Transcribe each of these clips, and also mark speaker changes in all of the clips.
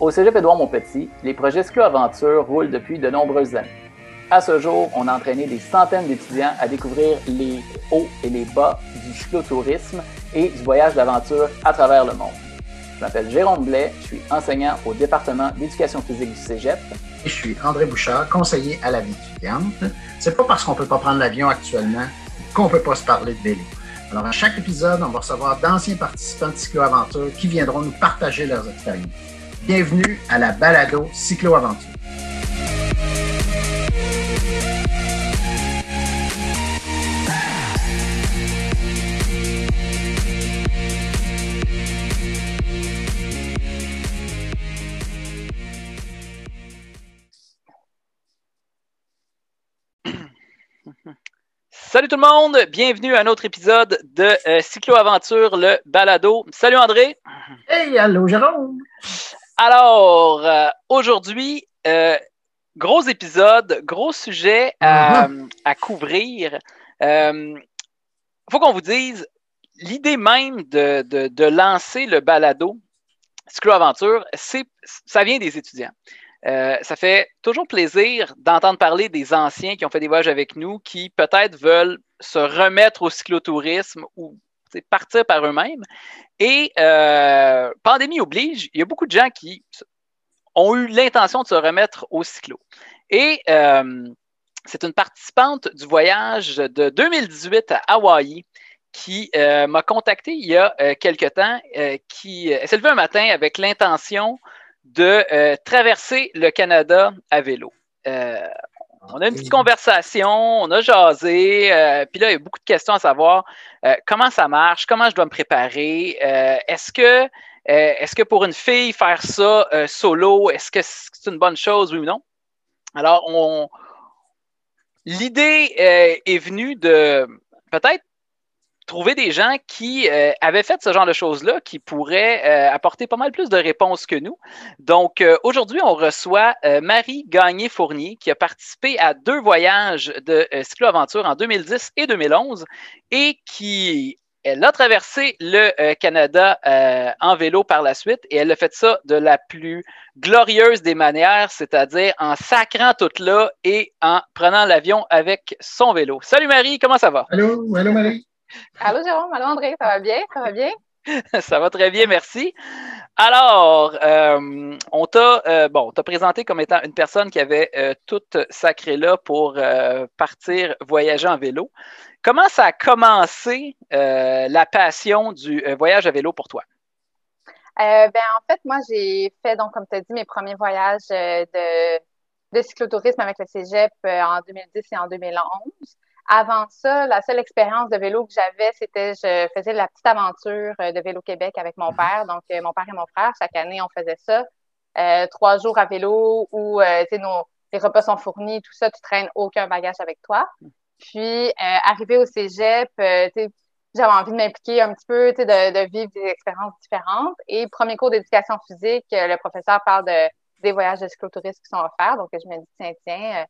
Speaker 1: Au Cégep Édouard-Montpetit, les projets Cyclo-Aventure roulent depuis de nombreuses années. À ce jour, on a entraîné des centaines d'étudiants à découvrir les hauts et les bas du cyclotourisme et du voyage d'aventure à travers le monde. Je m'appelle Jérôme Blais, je suis enseignant au département d'éducation physique du Cégep.
Speaker 2: Et je suis André Bouchard, conseiller à la vie étudiante. C'est pas parce qu'on peut pas prendre l'avion actuellement qu'on peut pas se parler de vélo. Alors, à chaque épisode, on va recevoir d'anciens participants de Cyclo-Aventure qui viendront nous partager leurs expériences. Bienvenue à la balado Cyclo-Aventure.
Speaker 1: Salut tout le monde, bienvenue à un autre épisode de euh, Cyclo Aventure, le balado. Salut André.
Speaker 2: Hey, allô Jérôme.
Speaker 1: Alors, euh, aujourd'hui, euh, gros épisode, gros sujet à, à couvrir. Il faut qu'on vous dise, l'idée même de, de- de lancer le balado Cyclo Aventure, c'est, ça vient des étudiants. Euh, ça fait toujours plaisir d'entendre parler des anciens qui ont fait des voyages avec nous, qui peut-être veulent se remettre au cyclotourisme ou partir par eux-mêmes. Et euh, pandémie oblige, il y a beaucoup de gens qui ont eu l'intention de se remettre au cyclo. Et euh, c'est une participante du voyage de 2018 à Hawaï qui euh, m'a contacté il y a euh, quelque temps, qui s'est levée un matin avec l'intention de traverser le Canada à vélo. On a une petite conversation, on a jasé, euh, puis là, il y a beaucoup de questions à savoir. Euh, comment ça marche, comment je dois me préparer, euh, est-ce que, est-ce que pour une fille, faire ça solo, est-ce que c'est une bonne chose, oui ou non? Alors, on... l'idée est venue de peut-être trouver des gens qui euh, avaient fait ce genre de choses-là, qui pourraient euh, apporter pas mal plus de réponses que nous. Donc, euh, aujourd'hui, on reçoit Marie Gagné-Fournier, qui a participé à deux voyages de cyclo-aventure en 2010 et 2011 et qui elle a traversé le Canada en vélo par la suite et elle a fait ça de la plus glorieuse des manières, c'est-à-dire en sacrant tout là et en prenant l'avion avec son vélo. Salut Marie, comment ça va?
Speaker 2: Allô, allô Marie.
Speaker 3: Allô Jérôme, allô André, ça va bien? Ça va bien?
Speaker 1: Ça va très bien, merci. Alors, euh, on t'a euh, bon, t'a présenté comme étant une personne qui avait euh, tout sacré là pour euh, partir voyager en vélo. Comment ça a commencé la passion du voyage à vélo pour toi?
Speaker 3: Ben, en fait, moi, j'ai fait, donc, comme tu as dit, mes premiers voyages de, de cyclotourisme avec le cégep en 2010 et en 2011. Avant ça, la seule expérience de vélo que j'avais, c'était je faisais la petite aventure euh, de Vélo Québec avec mon père. Donc, euh, mon père et mon frère, chaque année, on faisait ça. Euh, trois jours à vélo où, euh, tu sais, nos, les repas sont fournis, tout ça, tu traînes aucun bagage avec toi. Puis, euh, arrivé au cégep, euh, j'avais envie de m'impliquer un petit peu, tu sais, de, de vivre des expériences différentes. Et premier cours d'éducation physique, le professeur parle de, des voyages de cyclotourisme qui sont offerts. Donc, je me dis, tiens, tiens, euh,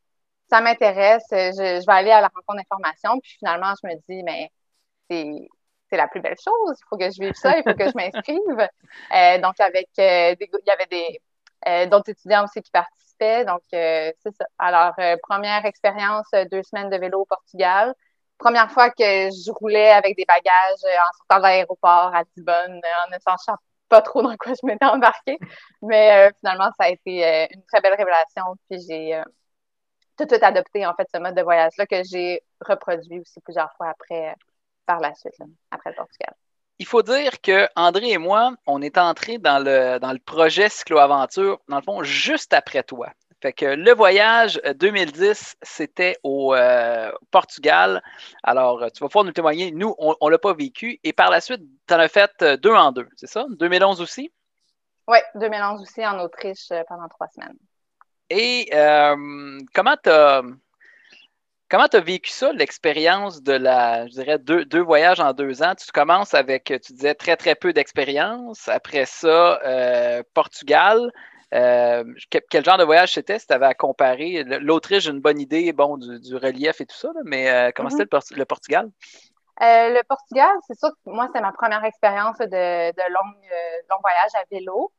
Speaker 3: ça m'intéresse, euh, je, je vais aller à la rencontre d'information. Puis finalement, je me dis, mais c'est c'est la plus belle chose. Il faut que je vive ça, il faut que je m'inscrive. Euh, donc, avec euh, des, il y avait des euh, d'autres étudiants aussi qui participaient. Donc, euh, c'est ça. Alors, euh, première expérience, deux semaines de vélo au Portugal. Première fois que je roulais avec des bagages en sortant de l'aéroport à Lisbonne, en ne sachant pas trop dans quoi je m'étais embarquée. Mais finalement, ça a été une très belle révélation. Puis j'ai tout de suite adopté, en fait, ce mode de voyage-là que j'ai reproduit aussi plusieurs fois après, euh, par la suite, là, après le Portugal.
Speaker 1: Il faut dire que André et moi, on est entrés dans le, dans le projet Cyclo-Aventure, dans le fond, juste après toi. Fait que le voyage euh, 2010, c'était au euh, Portugal. Alors, euh, tu vas pouvoir nous témoigner. Nous, on ne l'a pas vécu. Et par la suite, tu en as fait euh, deux en deux, c'est ça? 2011 aussi?
Speaker 3: Oui, 2011 aussi en Autriche euh, pendant trois semaines.
Speaker 1: Et euh, comment tu as. Comment tu as vécu ça, l'expérience de la, je dirais, deux, deux, voyages en deux ans? Tu commences avec, tu disais, très, très peu d'expérience. Après ça, euh, Portugal. Euh, quel genre de voyage c'était? Si tu avais à comparer? L'Autriche, j'ai une bonne idée bon, du, du, relief et tout ça, là, mais euh, comment mm -hmm. c'était le, le, Portugal?
Speaker 3: Le Portugal, c'est sûr que moi, c'était ma première expérience de, de long, long voyage à vélo.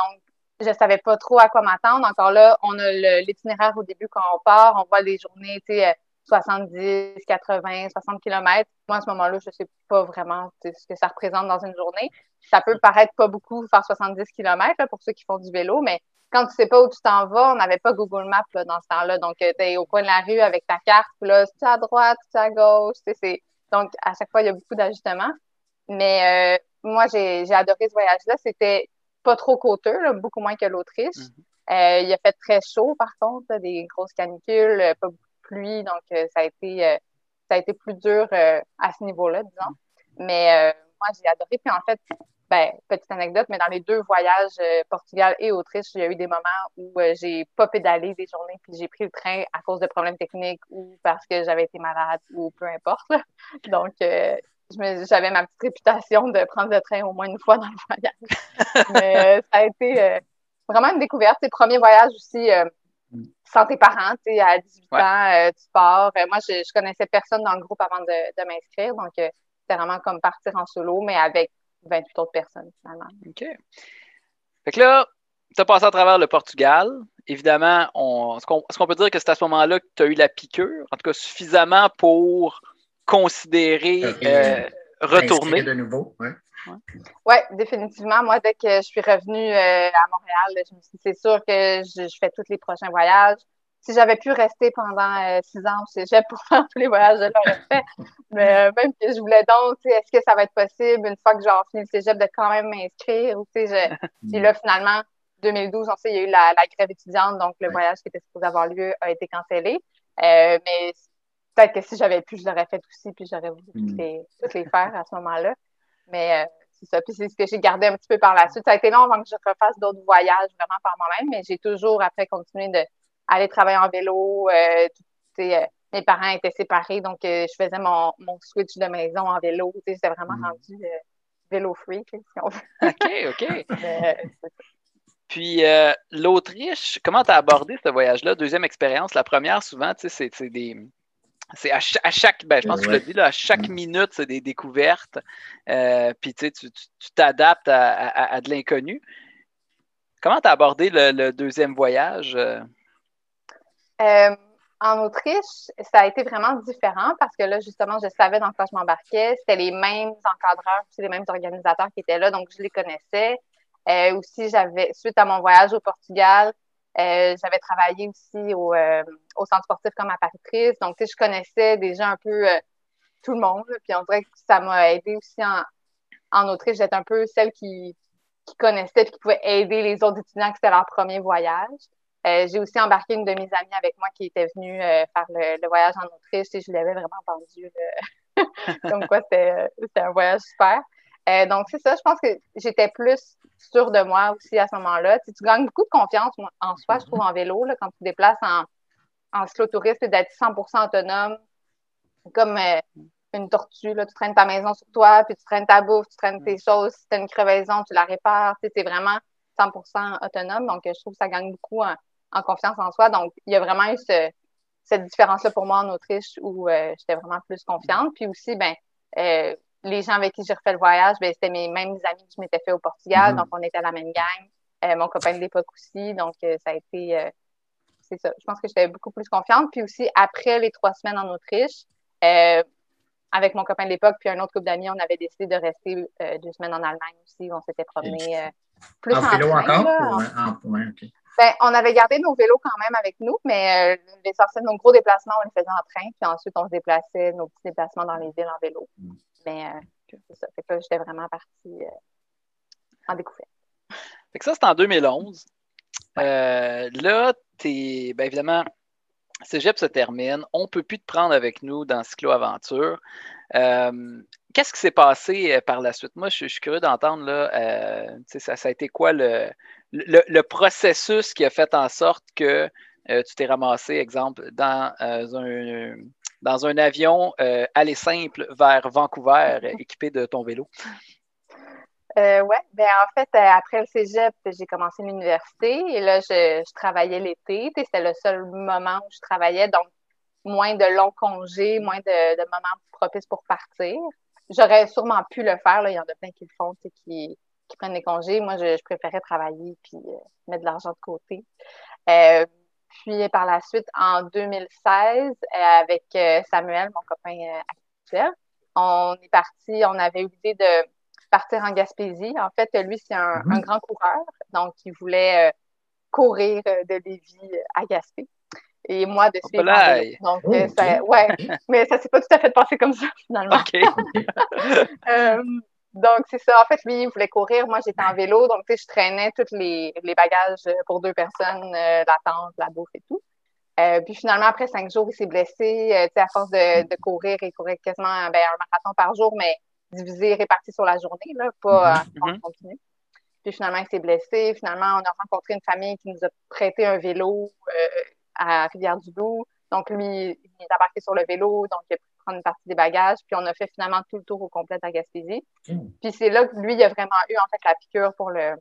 Speaker 3: Donc, je savais pas trop à quoi m'attendre. Encore là, on a l'itinéraire au début quand on part, on voit des journées, tu sais, 70, 80, 60 km. Moi, à ce moment-là, je sais pas vraiment ce que ça représente dans une journée. Ça peut paraître pas beaucoup faire 70 km là, pour ceux qui font du vélo, mais quand tu sais pas où tu t'en vas, on n'avait pas Google Maps là, dans ce temps-là. Donc, euh, tu es au coin de la rue avec ta carte, là, tu à droite, tu à gauche. C'est... Donc, à chaque fois, il y a beaucoup d'ajustements. Mais euh, moi, j'ai adoré ce voyage-là. C'était pas trop coûteux, beaucoup moins que l'Autriche. Mm-hmm. euh, il a fait très chaud, par contre, des grosses canicules, euh, pas beaucoup de pluie, donc euh, ça a été euh, ça a été plus dur à ce niveau-là, disons. Mm-hmm. Mais moi, j'ai adoré. Puis en fait, ben, petite anecdote, mais dans les deux voyages, Portugal et Autriche, il y a eu des moments où j'ai pas pédalé des journées, puis j'ai pris le train à cause de problèmes techniques ou parce que j'avais été malade ou peu importe. Donc, j'avais ma petite réputation de prendre le train au moins une fois dans le voyage. Mais euh, ça a été euh, vraiment une découverte. C'est premier voyage aussi euh, sans tes parents. Tu à 18 ans, tu pars. moi, je, je connaissais personne dans le groupe avant de, m'inscrire. Donc, c'était vraiment comme partir en solo, mais avec 28 autres personnes, finalement.
Speaker 1: OK. Fait que là, tu as passé à travers le Portugal. Évidemment, est-ce qu'on peut dire que c'est à ce moment-là que tu as eu la piqûre, en tout cas suffisamment pour considérer euh, euh, retourner.
Speaker 2: de nouveau,
Speaker 3: ouais. Ouais. définitivement. Moi, dès que je suis revenue euh, à Montréal, je me suis dit, c'est sûr que je, fais tous les prochains voyages. Si j'avais pu rester pendant six ans au cégep pour faire tous les voyages, je l'aurais fait. Mais même que je voulais donc, est-ce que ça va être possible une fois que j'ai fini le cégep de quand même m'inscrire? Ou, Puis là, finalement, 2012, on sait, il y a eu la, grève étudiante, donc le voyage qui était supposé avoir lieu a été cancellé. mais peut-être que si j'avais pu, je l'aurais fait aussi, puis j'aurais voulu toutes, hmm. les, les faire à ce moment-là. Mais euh, c'est ça. Puis c'est ce que j'ai gardé un petit peu par la suite. Ça a été long avant que je refasse d'autres voyages vraiment par moi-même, mais j'ai toujours après continué d'aller travailler en vélo. Euh, euh, mes parents étaient séparés, donc je faisais mon, mon, switch de maison en vélo. J'étais vraiment hmm. rendu vélo freak, si on veut.
Speaker 1: OK, OK. Puis l'Autriche, comment tu as abordé ce voyage-là? Deuxième expérience. La première, souvent, c'est des c'est à, chaque, ben, je pense que dit, là, à chaque mm. minute, c'est des découvertes. Euh, puis tu t'adaptes à, de l'inconnu. Comment tu as abordé le, deuxième voyage? Euh?
Speaker 3: Euh, en Autriche, ça a été vraiment différent parce que là, justement, je savais dans quoi je m'embarquais. C'était les mêmes encadreurs, les mêmes organisateurs qui étaient là, donc je les connaissais. aussi, j'avais, suite à mon voyage au Portugal, euh, j'avais travaillé aussi au, euh, au, centre sportif comme apparitrice. Donc, tu sais, je connaissais déjà un peu euh, tout le monde. puis on dirait que ça m'a aidé aussi en, en Autriche. J'étais un peu celle qui, qui connaissait et qui pouvait aider les autres étudiants qui c'était leur premier voyage. j'ai aussi embarqué une de mes amies avec moi qui était venue faire le, voyage en Autriche et je lui avais vraiment vendu comme quoi c'était un voyage super. Donc, c'est ça, je pense que j'étais plus sûre de moi aussi à ce moment-là. Tu, tu, gagnes beaucoup de confiance en soi, je trouve, en vélo, là, quand tu te déplaces en, en cyclotouriste, d'être 100% autonome, comme euh, une tortue. Là. Tu traînes ta maison sur toi, puis tu traînes ta bouffe, tu traînes tes choses. Si tu as une crevaison, tu la répares. Tu es vraiment 100% autonome. Donc, je trouve que ça gagne beaucoup en, confiance en soi. Donc, il y a vraiment eu cette différence-là pour moi en Autriche où euh, j'étais vraiment plus confiante. Puis aussi, ben, euh, les gens avec qui j'ai refait le voyage, ben, c'était mes mêmes amis que je m'étais fait au Portugal. Mm-hmm. Donc, on était à la même gang. Euh, mon copain de l'époque aussi. Donc, euh, ça a été. Euh, c'est ça. Je pense que j'étais beaucoup plus confiante. Puis aussi, après les trois semaines en Autriche, avec mon copain de l'époque, puis un autre couple d'amis, on avait décidé de rester deux semaines en Allemagne aussi. On s'était promené plus en, vélo encore? ben, on avait gardé nos vélos quand même avec nous, mais l'essentiel de nos gros déplacements, on les faisait en train. Puis ensuite, on se déplaçait, nos petits déplacements dans les villes en vélo. Mm. Mais euh, c'est ça. Fait que là, j'étais vraiment partie euh, en découverte.
Speaker 1: Fait que ça, c'est en 2011. Euh, là, es, ben évidemment, Cégep se termine. On ne peut plus te prendre avec nous dans Cyclo Aventure. Qu'est-ce qui s'est passé par la suite? Moi, je, suis curieux d'entendre, là, ça, ça, a été quoi le, le, processus qui a fait en sorte que tu t'es ramassé, exemple, dans un, dans un avion euh, aller simple vers Vancouver équipé de ton vélo?
Speaker 3: Euh, oui, ben en fait, euh, après le cégep, j'ai commencé l'université et là, je, travaillais l'été. C'était le seul moment où je travaillais, donc moins de longs congés, moins de, moments propices pour partir. J'aurais sûrement pu le faire. Là. Il y en a plein qui le font, qui, qui prennent des congés. Moi, je, préférais travailler puis mettre de l'argent de côté. Puis par la suite, en 2016, avec Samuel, mon copain actuel, on est parti, on avait eu l'idée de partir en Gaspésie. En fait, lui, c'est un, mhm. grand coureur, donc il voulait euh, courir euh, de Lévis à Gaspé. Et moi, de suivre. Donc, oh, euh, ça, ouais, mais ça s'est pas tout à fait passé comme ça, finalement. donc, c'est ça. En fait, lui, il voulait courir. Moi, j'étais en vélo. Donc, tu sais, je traînais tous les, bagages pour deux personnes, la tente, la bouffe et tout. puis finalement, après cinq jours, il s'est blessé. sais, à force de, courir, il courait quasiment ben, un marathon par jour, mais divisé, réparti sur la journée, là, pas mm en continu. Puis finalement, il s'est blessé. Finalement, on a rencontré une famille qui nous a prêté un vélo euh, à Rivière-du-Loup. Donc, lui, il est embarqué sur le vélo, donc il a prendre une partie des bagages. Puis on a fait finalement tout le tour au complet à Gaspésie. Mm. Puis c'est là que lui, il a vraiment eu en fait la piqûre pour le,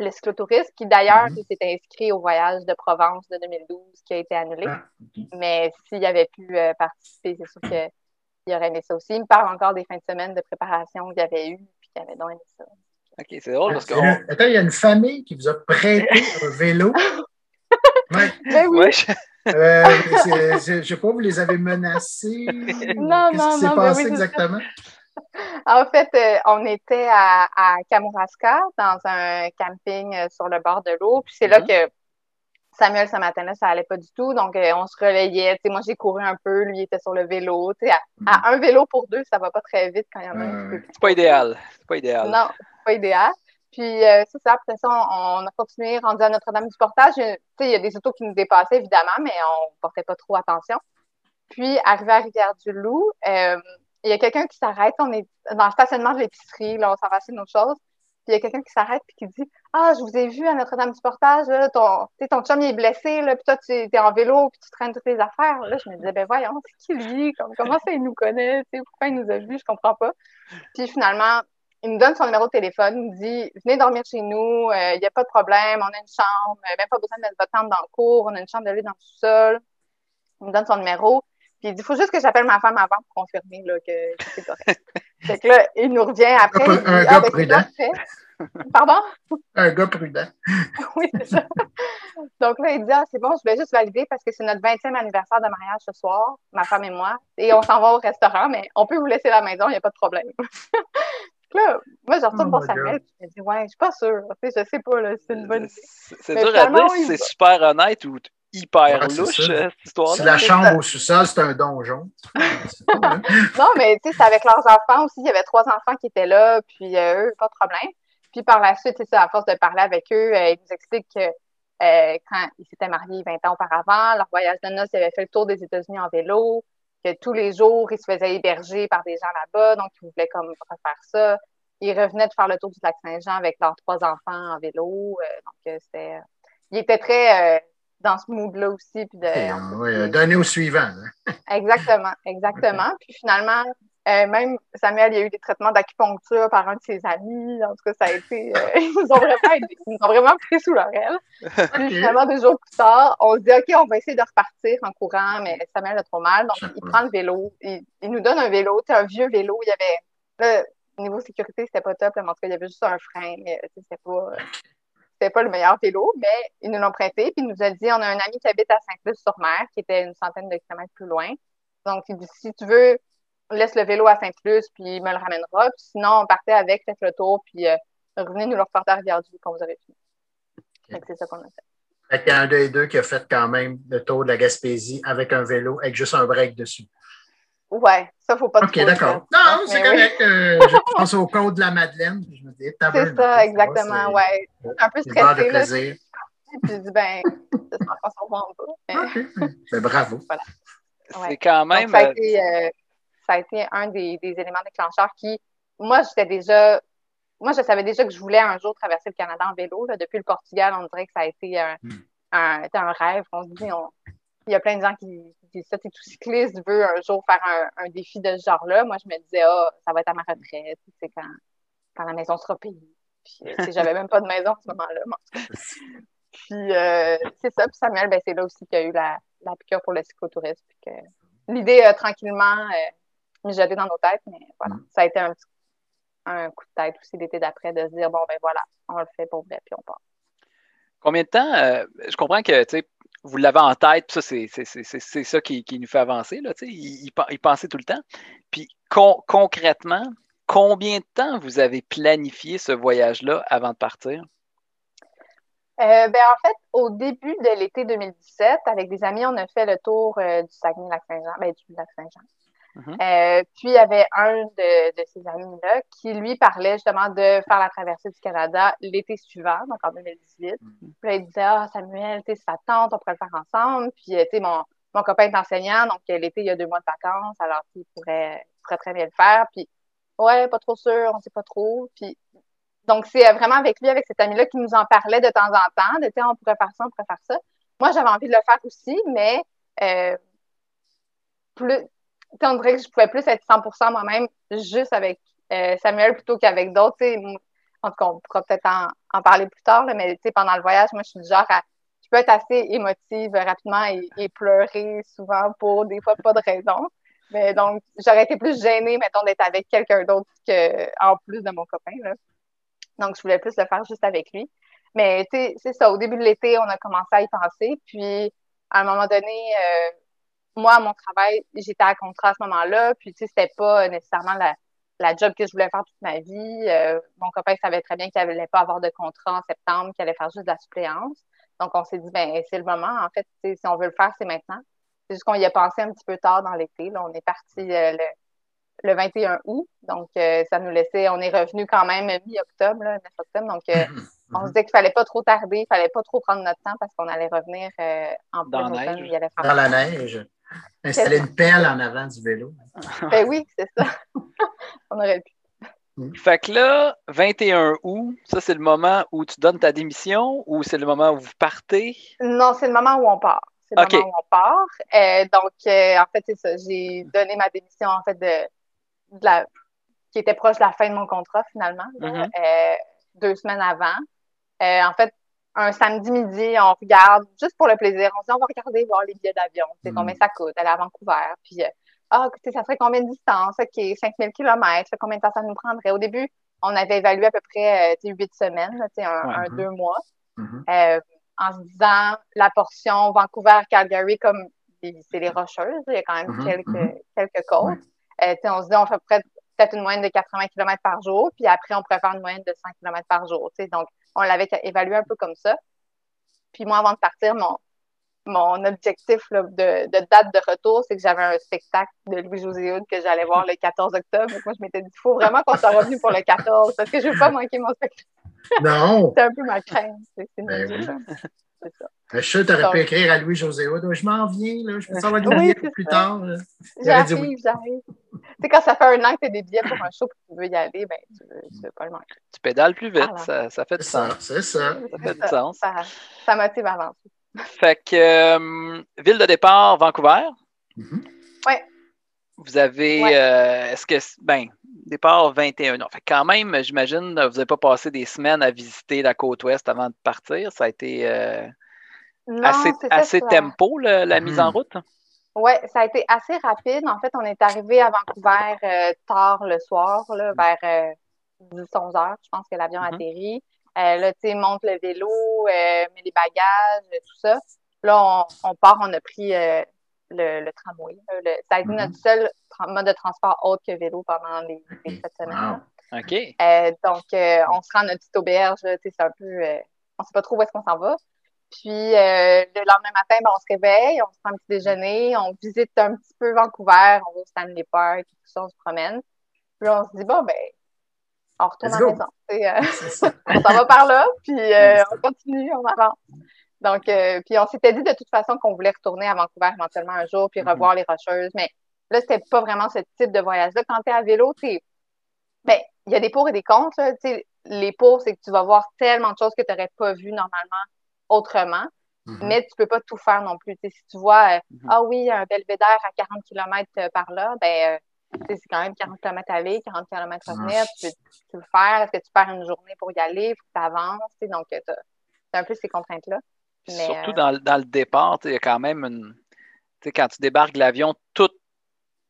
Speaker 3: le cyclotourisme, qui d'ailleurs, il s'est inscrit au voyage de Provence de 2012 qui a été annulé. Ah, Mais s'il avait pu euh, participer, c'est sûr que il aurait aimé ça aussi. Il me parle encore des fins de semaine de préparation qu'il avait eu puis qu'il avait donc aimé ça.
Speaker 1: OK, c'est drôle parce que.
Speaker 2: Attends, il y a une famille qui vous a prêté un vélo?
Speaker 3: Ouais. Ben oui.
Speaker 2: Euh, je ne sais pas, vous les avez menacés?
Speaker 3: Non, Qu'est-ce
Speaker 2: qui s'est passé exactement?
Speaker 3: En fait, euh, on était à, à Kamouraska, dans un camping euh, sur le bord de l'eau. Puis c'est là mm-hmm. que Samuel, ce matin-là, ça allait pas du tout. Donc, euh, on se relayait. moi, j'ai couru un peu. Lui, il était sur le vélo. À, à, un vélo pour deux, ça va pas très vite quand il y en a un peu.
Speaker 1: C'est pas idéal. C'est pas idéal.
Speaker 3: Non, c'est pas idéal. Puis, euh, c'est ça. Après ça, on, a continué, rendu à Notre-Dame-du-Portage. Il y a des autos qui nous dépassaient, évidemment, mais on portait pas trop attention. Puis, arrivé à Rivière-du-Loup, euh, il y a quelqu'un qui s'arrête. On est dans le stationnement de l'épicerie. Là, on s'en va nos choses il y a quelqu'un qui s'arrête et qui dit Ah, je vous ai vu à Notre-Dame-du-Portage, ton, ton chum il est blessé, là, puis toi, tu es en vélo, puis tu traînes toutes les affaires. Là, je me disais, ben voyons, c'est qui lui? comment ça, il nous connaît? pourquoi il nous a vus? Je comprends pas. Puis finalement, il nous donne son numéro de téléphone, il nous dit Venez dormir chez nous, euh, il n'y a pas de problème, on a une chambre, même pas besoin de mettre votre tente dans le cours, on a une chambre de lit dans le sous-sol. Il me donne son numéro. Puis il dit, il faut juste que j'appelle ma femme avant pour confirmer là, que, c'est correct. fait que là, il nous revient après.
Speaker 2: Un, un gars ah, ben, prudent.
Speaker 3: Pardon?
Speaker 2: Un gars prudent.
Speaker 3: oui, c'est ça. Donc là, il dit, ah, c'est bon, je vais juste valider parce que c'est notre 20e anniversaire de mariage ce soir, ma femme et moi, et on s'en va au restaurant, mais on peut vous laisser la maison, il n'y a pas de problème. Là, moi, je retourne oh pour Samuel, je me dis, ouais, je suis pas sûre. Tu sais, je sais pas, là, c'est une bonne idée.
Speaker 1: C'est dur à dire si c'est super honnête ou hyper louche, cette histoire-là.
Speaker 2: Si la chambre au sous-sol, c'est un donjon.
Speaker 3: non, mais tu sais, c'est avec leurs enfants aussi. Il y avait trois enfants qui étaient là, puis euh, eux, pas de problème. Puis par la suite, c'est ça, à force de parler avec eux, euh, ils nous expliquent que euh, quand ils s'étaient mariés 20 ans auparavant, leur voyage de noces, ils avaient fait le tour des États-Unis en vélo, que tous les jours, ils se faisaient héberger par des gens là-bas, donc ils voulaient comme refaire ça. Ils revenaient de faire le tour du lac Saint-Jean avec leurs trois enfants en vélo. donc, c'était. Ils étaient très dans ce mood-là aussi. Puis de,
Speaker 2: oui, donner au suivant.
Speaker 3: exactement, exactement. Puis finalement, euh, même Samuel, il y a eu des traitements d'acupuncture par un de ses amis. En tout cas, ça a été. Euh, ils, nous ont vraiment ils ont vraiment pris sous leur aile. Puis finalement, deux jours plus tard, on se dit OK, on va essayer de repartir en courant, mais Samuel a trop mal. Donc, il prend le vélo. Il, nous donne un vélo. C'est un vieux vélo. Il y avait. Là, niveau sécurité, c'était pas top. mais en tout cas, il y avait juste un frein. Mais c'était pas c'était pas le meilleur vélo, mais ils nous l'ont prêté. Puis il nous a dit on a un ami qui habite à Saint-Plus-sur-Mer, qui était une centaine de kilomètres plus loin. Donc, il dit si tu veux, laisse le vélo à Saint-Plus, puis il me le ramènera. Puis sinon, on partait avec, faites le tour, puis euh, revenez nous le reporter à Rivière-du quand vous aurez fini. C'est ça qu'on a fait.
Speaker 2: Fait il y a un des deux qui a fait quand même le tour de la Gaspésie avec un vélo, avec juste un break dessus.
Speaker 3: Ouais, ça, faut pas
Speaker 2: OK, d'accord. Non, c'est correct. Euh, je pense au code de la Madeleine. Je me dis,
Speaker 3: C'est ça, exactement, ouais. Un peu stressé. Là, puis je dis, ben, qu'on s'en rend pas. Mais...
Speaker 2: OK, ben, bravo. Voilà.
Speaker 1: C'est quand même.
Speaker 3: ça, a été, euh, ça, a été, un des, des éléments déclencheurs qui, moi, j'étais déjà. Moi, je savais déjà que je voulais un jour traverser le Canada en vélo. Là. Depuis le Portugal, on dirait que ça a été un, hmm. un, un rêve. On se dit, on, il y a plein de gens qui, disent ça. Tout cycliste veut un jour faire un, défi de ce genre-là. Moi, je me disais, ah, ça va être à ma retraite, c'est quand, quand la maison sera payée. Puis, euh, j'avais même pas de maison à ce moment-là. Puis, euh, c'est ça. Puis, Samuel, ben, c'est là aussi qu'il y a eu la, la piqûre pour le psychotourisme. Puis l'idée a tranquillement mijoté dans nos têtes, mais voilà, mm. ça a été un, un coup de tête aussi l'été d'après de se dire, bon, ben voilà, on le fait pour vrai, puis on part.
Speaker 1: Combien de temps, euh, je comprends que vous l'avez en tête, ça, c'est ça qui, nous fait avancer, là, il, il, pensait tout le temps. Puis concrètement, combien de temps vous avez planifié ce voyage-là avant de partir?
Speaker 3: Euh, ben, en fait, au début de l'été 2017, avec des amis, on a fait le tour euh, du Saguenay-Lac-Saint-Jean, ben, du Lac-Saint-Jean. Mm-hmm. euh, puis, il y avait un de, de ces amis-là qui, lui, parlait justement de faire la traversée du Canada l'été suivant, donc en 2018. Mm-hmm. Puis là, il disait, ah, Samuel, tu sais, ça tente, on pourrait le faire ensemble. Puis, euh, tu sais, mon, mon copain est enseignant, donc l'été, il y a deux mois de vacances, alors il pourrait, pourrait très bien le faire. Puis, ouais, pas trop sûr, on sait pas trop. Puis, donc, c'est vraiment avec lui, avec cet ami-là, qui nous en parlait de temps en temps, de, on pourrait faire ça, on pourrait faire ça. Moi, j'avais envie de le faire aussi, mais euh, plus, on dirait que je pouvais plus être 100% moi-même juste avec euh, Samuel plutôt qu'avavec d'autres. En tout cas, on pourra peut-être en, parler plus tard, là, mais pendant le voyage, moi, je suis du genre à. Je peux être assez émotive rapidement et, pleurer souvent pour des fois pas de raison. Mais donc, j'aurais été plus gênée, mettons, d'être avec quelqu'un d'autre qu'en plus de mon copain. Là. Donc, je voulais plus le faire juste avec lui. Mais, tu sais, c'est ça. Au début de l'été, on a commencé à y penser. Puis, à un moment donné, euh, moi, mon travail, j'étais à contrat à ce moment-là. Puis, tu sais, c'était pas nécessairement la, la job que je voulais faire toute ma vie. Euh, mon copain savait très bien qu'il n'allait pas avoir de contrat en septembre, qu'il allait faire juste de la suppléance. Donc, on s'est dit, ben c'est le moment. En fait, si on veut le faire, c'est maintenant. C'est juste qu'on y a pensé un petit peu tard dans l'été. Là, on est parti euh, le, le 21 août. Donc, euh, ça nous laissait, on est revenu quand même mi-octobre, 9 octobre. Donc, euh, on se disait qu'il fallait pas trop tarder, il fallait pas trop prendre notre temps parce qu'on allait revenir euh, en
Speaker 2: plein automne. Dans la neige. Installer une pelle en avant du vélo.
Speaker 3: ben oui, c'est ça. on aurait pu.
Speaker 1: Mm. Fait que là, 21 août, ça c'est le moment où tu donnes ta démission ou c'est le moment où vous partez?
Speaker 3: Non, c'est le moment où on part. C'est le moment où on part. donc, en fait, c'est ça. J'ai donné ma démission en fait de, qui était proche de la fin de mon contrat finalement, mm-hmm. euh, deux semaines avant. Euh, en fait, un samedi midi, on regarde juste pour le plaisir. On se dit, on va regarder, voir les billets d'avion. C'est combien mm. ça coûte, aller à Vancouver? Puis, euh, ah, écoutez, ça serait combien de distance? OK, 5000 km. Combien de temps ça nous prendrait? Au début, on avait évalué à peu près huit semaines, un, un, mm-hmm. deux mois. Mm-hmm. en se disant, la portion Vancouver-Calgary, comme c'est les Rocheuses, il y a quand même quelques, quelques côtes. Euh, on se dit, on fait peut-être une moyenne de 80 km par jour, puis après, on pourrait faire une moyenne de 100 km par jour. Donc, on l'avait évalué un peu comme ça. Puis moi, avant de partir, mon, mon objectif de, date de retour, c'est que j'avais un spectacle de Louis-José que j'allais voir le 14 octobre. moi, je m'étais dit, il faut vraiment qu'on soit revenu pour le 14 parce que je ne veux pas manquer mon spectacle.
Speaker 2: Non!
Speaker 3: c'est un peu ma crainte. C'est
Speaker 2: ben c'est ça. Je suis sûr que tu aurais pu écrire à Louis-José Je m'en viens, là. je peux savoir des billets pour plus tard.
Speaker 3: J'arrive, j'arrive. Tu sais, quand ça fait un an que tu as des billets pour un show et que tu veux y aller, ben, tu ne veux, pas le manquer.
Speaker 1: Tu pédales plus vite, ça, ça, fait du sens.
Speaker 2: C'est ça.
Speaker 1: Ça fait du sens.
Speaker 3: Ça, ça motive à avancer.
Speaker 1: Fait que, euh, ville de départ, Vancouver.
Speaker 3: Mm-hmm. Oui.
Speaker 1: Vous avez, euh, est-ce que, ben, départ 21 ans. Fait quand même, j'imagine, vous n'avez pas passé des semaines à visiter la côte ouest avant de partir. Ça a été euh, assez, assez tempo, la mise en hmm. route?
Speaker 3: Oui, ça a été assez rapide. En fait, on est arrivé à Vancouver euh, tard le soir, là, vers 10-11 euh, heures. Je pense que l'avion a mm-hmm. atterri. là, tu sais, monte le vélo, met les bagages, tout ça. Là, on, part, on a pris le, tramway. ça a été notre mm-hmm. seul mode de transport autre que vélo pendant les, sept semaines.
Speaker 1: OK.
Speaker 3: Euh, donc, euh, on se rend à notre petite auberge. C'est un peu. Euh, on ne sait pas trop où est-ce qu'on s'en va. Puis, le lendemain matin, ben, on se réveille, on se prend un petit déjeuner, on visite un petit peu Vancouver, on va au Stanley Park, tout ça, on se promène. Puis, on se dit, bon, ben, on retourne à la maison. on s'en va par là, puis on continue, on avance. Donc, euh, puis on s'était dit de toute façon qu'on voulait retourner à Vancouver éventuellement un jour, puis mhm. revoir les Rocheuses. Mais là, c'était pas vraiment ce type de voyage-là. Quand tu es à vélo, tu ben, il y a des pour et des contre. Les pour, c'est que tu vas voir tellement de choses que tu n'aurais pas vues normalement autrement. Mhm. Mais tu peux pas tout faire non plus. si tu vois, euh, mhm. ah oui, un belvédère à 40 km euh, par là, ben, c'est quand même 40 km aller, 40 km revenir. Tu, peux le faire. Est-ce que tu perds une journée pour y aller? Il faut que tu avances? Donc, c'est un peu ces contraintes-là.
Speaker 1: Surtout euh, dans, le départ, il y a quand même une. quand tu débarques l'avion, tout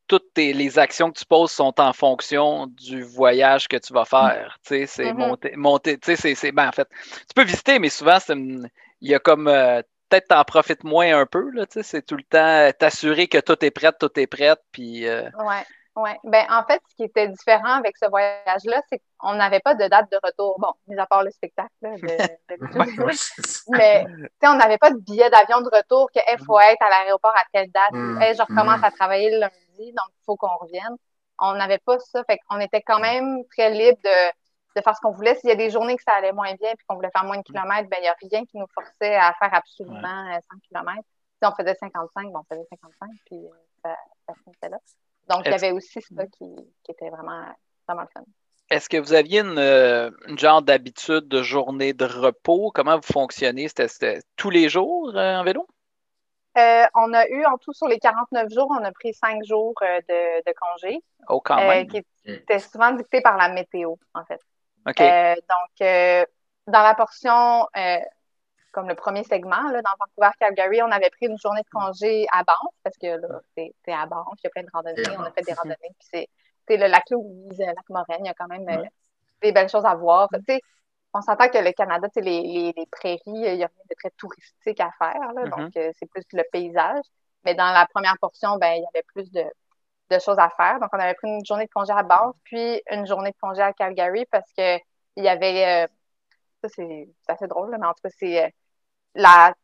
Speaker 1: toutes les actions que tu poses sont en fonction du voyage que tu vas faire. C'est
Speaker 3: Mhm.
Speaker 1: monter, monter, c'est, c'est- ben, en fait, tu peux visiter, mais souvent, c'est une- il y a comme, euh, peut-être t'en profites moins un peu, là, tu sais, c'est tout le temps t'assurer que tout est prêt, tout est prêt, puis euh,
Speaker 3: Ouais, ouais. Ben, en fait, ce qui était différent avec ce voyage-là, c'est qu'on n'avait pas de date de retour. Bon, mis à part le spectacle, là, de, d'habitude.
Speaker 2: Ouais.
Speaker 3: Mais, tu sais, on n'avait pas de billet d'avion de retour que, il faut être à l'aéroport à telle date.
Speaker 2: Mm,
Speaker 3: Hey, je recommence
Speaker 2: mm.
Speaker 3: à travailler le lundi, donc il faut qu'on revienne. On n'avait pas ça. Fait qu'on était quand même très libre de, de faire ce qu'on voulait. S'il y a des journées que ça allait moins bien puis qu'on voulait faire moins de kilomètres, ben, il n'y a rien qui nous forçait à faire absolument euh, 100 kilomètres. Si on faisait 55, ben, on faisait 55, puis euh, ça, ça finissait là. Donc, il y avait aussi ça qui, qui était vraiment, vraiment le fun.
Speaker 1: Est-ce que vous aviez une, euh, une genre d'habitude de journée de repos? Comment vous fonctionnez? C'était, tous les jours euh, en vélo?
Speaker 3: Euh, on a eu, en tout, sur les 49 jours, on a pris 5 jours euh, de, de congé,
Speaker 1: Oh, quand même.
Speaker 3: qui était souvent dicté par la météo, en fait.
Speaker 1: OK.
Speaker 3: Donc, dans la portion, comme le premier segment, là, dans Vancouver-Calgary, on avait pris une journée de congé à Banff, parce que là, c'est à Banff, il y a plein de randonnées, on a fait des randonnées, puis c'est le lac Louise, le lac Moraine, il y a quand même euh, des belles choses à voir. Tu sais, on s'entend que le Canada, tu sais, les, les, les prairies, il n'y a rien de très touristique à faire, là,
Speaker 1: Mhm.
Speaker 3: donc euh, c'est plus le paysage. Mais dans la première portion, ben, il y avait plus de, de choses à faire. Donc, on avait pris une journée de congé à Banff, puis une journée de congé à Calgary parce que il y avait, euh, ça c'est assez drôle, mais en tout cas, c'est euh, la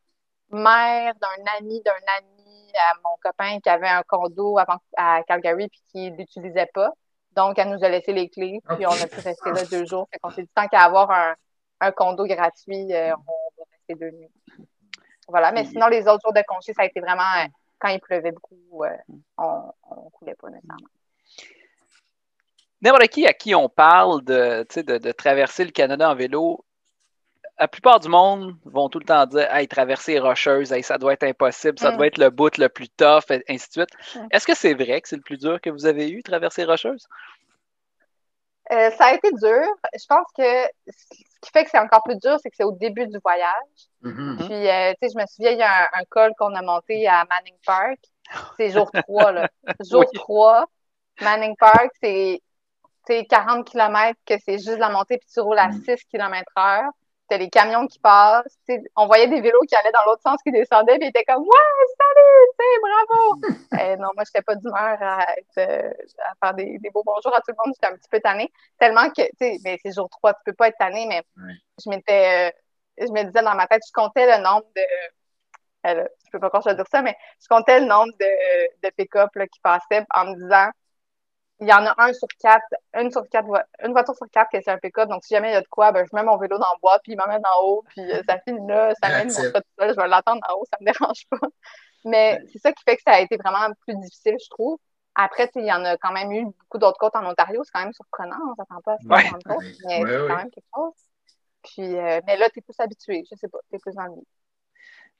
Speaker 3: mère d'un ami d'un ami à mon copain qui avait un condo à, à Calgary puis qui l'utilisait pas. Donc, elle nous a laissé les clés, puis on a pu rester là deux jours. Fait qu'on s'est dit, tant qu'à avoir un, un condo gratuit, euh, on va rester deux nuits. Voilà, mais sinon, les autres jours de congé, ça a été vraiment, euh, quand il pleuvait beaucoup, on, on coulait pas nécessairement.
Speaker 1: N'importe qui à qui on parle de, de traverser le Canada en vélo, la plupart du monde vont tout le temps dire Hey, traverser les rocheuses, hey, ça doit être impossible, ça
Speaker 3: Mm.
Speaker 1: doit être le bout le plus tough, et ainsi de suite.
Speaker 3: Mm.
Speaker 1: Est-ce que c'est vrai que c'est le plus dur que vous avez eu, traverser les rocheuses?
Speaker 3: Euh, ça a été dur. Je pense que ce qui fait que c'est encore plus dur, c'est que c'est au début du voyage.
Speaker 2: Mhm.
Speaker 3: Puis, euh, tu sais, je me souviens, il y a un, un col qu'on a monté à Manning Park. C'est jour 3, là. Jour
Speaker 1: Oui.
Speaker 3: 3, Manning Park, c'est tu sais, 40 km que c'est juste la montée, puis tu roules à
Speaker 2: Mm.
Speaker 3: 6 km heure. T'as les camions qui passent. on voyait des vélos qui allaient dans l'autre sens, qui descendaient, puis ils étaient comme « Ouais, salut! Tu bravo! » Euh, Non, moi, j'étais pas d'humeur à, être, euh, à faire des, des beaux bonjours à tout le monde. J'étais un petit peu tannée. Tellement que, tu sais, mais c'est jour 3, tu peux pas être tannée, mais je m'étais... euh, je me disais dans ma tête, je comptais le nombre de... euh, je peux pas encore choisir ça, mais je comptais le nombre de, de pick-up qui passaient en me disant il y en a un sur quatre, une sur quatre, une voiture sur quatre que c'est un pick-up. Donc, si jamais il y a de quoi, ben, je mets mon vélo dans le bois, puis il m'emmène en haut, puis euh, ça finit là, ça mène mon tout seul, je vais l'attendre en haut, ça me dérange pas. Mais c'est ça qui fait que ça a été vraiment plus difficile, je trouve. Après, il y en a quand même eu beaucoup d'autres côtes en Ontario, c'est quand même surprenant, on s'attend pas à ce
Speaker 1: Ouais.
Speaker 3: mais
Speaker 2: Ouais,
Speaker 3: c'est
Speaker 2: ouais.
Speaker 3: quand même quelque chose. Puis, euh, mais là, tu es plus habitué, je sais pas, tu es plus dans le lit.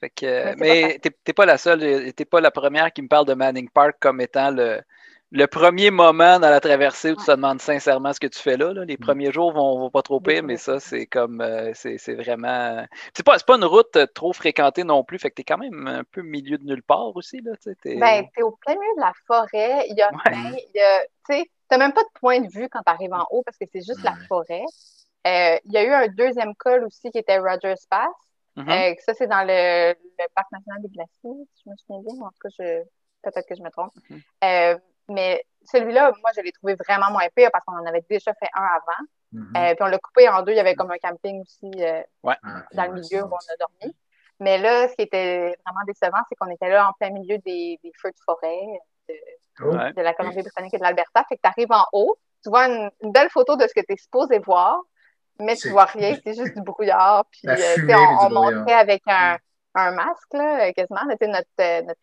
Speaker 1: Fait que, euh,
Speaker 3: Mais
Speaker 1: mais
Speaker 3: pas
Speaker 1: t'es pas la seule, t'es pas la première qui me parle de Manning Park comme étant le, le premier moment dans la traversée où tu te demandes sincèrement ce que tu fais là. là. Les
Speaker 2: Mm.
Speaker 1: premiers jours vont, vont pas trop pire, mais ça, c'est comme euh, c'est c'est vraiment. C'est pas, c'est pas une route euh, trop fréquentée non plus. Fait que t'es quand même un peu milieu de nulle part aussi. Là, tu sais, t'es-
Speaker 3: Ben, t'es au plein milieu de la forêt, il y a
Speaker 1: Ouais.
Speaker 3: rien, a, tu sais, t'as même pas de point de vue quand t'arrives en haut parce que c'est juste la
Speaker 2: Ouais.
Speaker 3: forêt. Euh, il y a eu un deuxième col aussi qui était Rogers Pass.
Speaker 1: Mhm.
Speaker 3: Euh, ça, c'est dans le, le Parc national des glaciers, si je me souviens bien. En tout cas, je, peut-être que je me trompe.
Speaker 1: Mhm.
Speaker 3: Euh, mais celui-là, moi, je l'ai trouvé vraiment moins pire parce qu'on en avait déjà fait un avant.
Speaker 2: Mhm.
Speaker 3: Euh, puis on l'a coupé en deux. Il y avait comme un camping aussi euh,
Speaker 2: Ah,
Speaker 3: dans le milieu où on a dormi. Mais là, ce qui était vraiment décevant, c'est qu'on était là en plein milieu des, des feux de forêt
Speaker 2: Oh,
Speaker 1: Ouais.
Speaker 3: de la Colombie-Britannique et de l'Alberta. Fait que tu arrives en haut, tu vois une, une belle photo de ce que tu es supposé voir, mais tu vois rien, c'est juste du brouillard. Puis, euh, on, on
Speaker 2: du brouillard.
Speaker 3: montait avec un, un masque, là, euh, quasiment, euh, notre, notre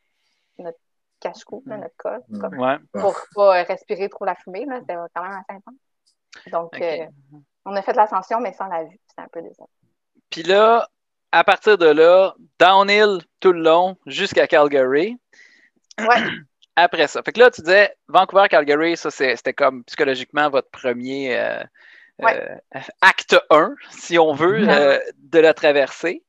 Speaker 3: cache-cou, là, notre col,
Speaker 2: Mm.
Speaker 3: comme,
Speaker 1: Ouais.
Speaker 3: pour pas respirer trop la fumée. là, C'était quand même assez intense. Donc, euh, on a fait l'ascension, mais sans la vue. C'était un peu décevant.
Speaker 1: Puis là, à partir de là, downhill tout le long jusqu'à Calgary.
Speaker 3: Ouais.
Speaker 1: Après ça. Fait que là, tu disais Vancouver-Calgary, ça c'est- c'était comme psychologiquement votre premier euh,
Speaker 3: Ouais.
Speaker 1: euh, acte 1, si on veut,
Speaker 2: Mhm.
Speaker 1: euh, de la traversée.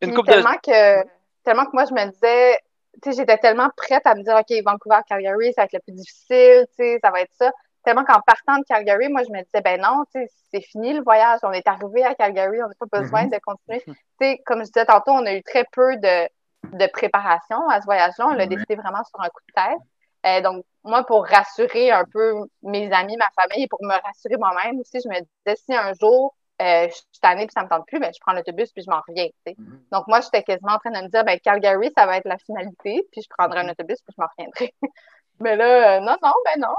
Speaker 1: Une coupe de.
Speaker 3: tellement que tellement que moi je me disais j'étais tellement prête à me dire, OK, Vancouver, Calgary, ça va être le plus difficile, tu sais, ça va être ça. Tellement qu'en partant de Calgary, moi, je me disais, ben non, tu sais, c'est fini le voyage. On est arrivé à Calgary, on n'a pas besoin mm-hmm. de continuer. Tu sais, comme je disais tantôt, on a eu très peu de, de préparation à ce voyage-là. On l'a décidé vraiment sur un coup de tête. Euh, donc, moi, pour rassurer un peu mes amis, ma famille, et pour me rassurer moi-même aussi, je me disais, si un jour, euh, je suis tannée puis ça me tente plus, ben, je prends l'autobus puis je m'en reviens. Mm-hmm. Donc, moi, j'étais quasiment en train de me dire, ben, Calgary, ça va être la finalité, puis je prendrai un mm-hmm. autobus puis je m'en reviendrai. Mais là, euh, non, non, ben non,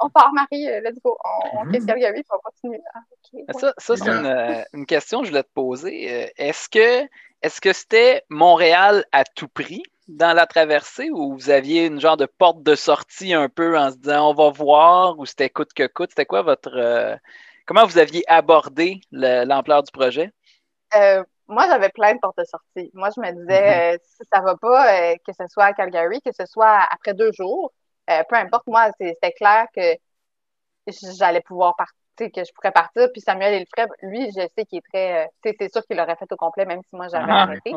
Speaker 3: on part, Marie, let's go. On, mm Calgary puis on continue.
Speaker 1: Ah, ça, ça c'est une, une, question que je voulais te poser. Est-ce que est-ce que c'était Montréal à tout prix? dans la traversée ou vous aviez une genre de porte de sortie un peu en se disant on va voir ou c'était coûte que coûte? C'était quoi votre. Euh, comment vous aviez abordé l'ampleur du projet?
Speaker 3: Euh, moi, j'avais plein de portes de sortie. Moi, je me disais, mm-hmm. euh, si ça va pas, que ce soit à Calgary, que ce soit après deux jours, peu importe, moi, c'était clair que j'allais pouvoir partir que je pourrais partir. Puis Samuel Elfray, lui, je sais qu'il est très. c'est sûr qu'il l'aurait fait au complet, même si moi j'avais ah, arrêté.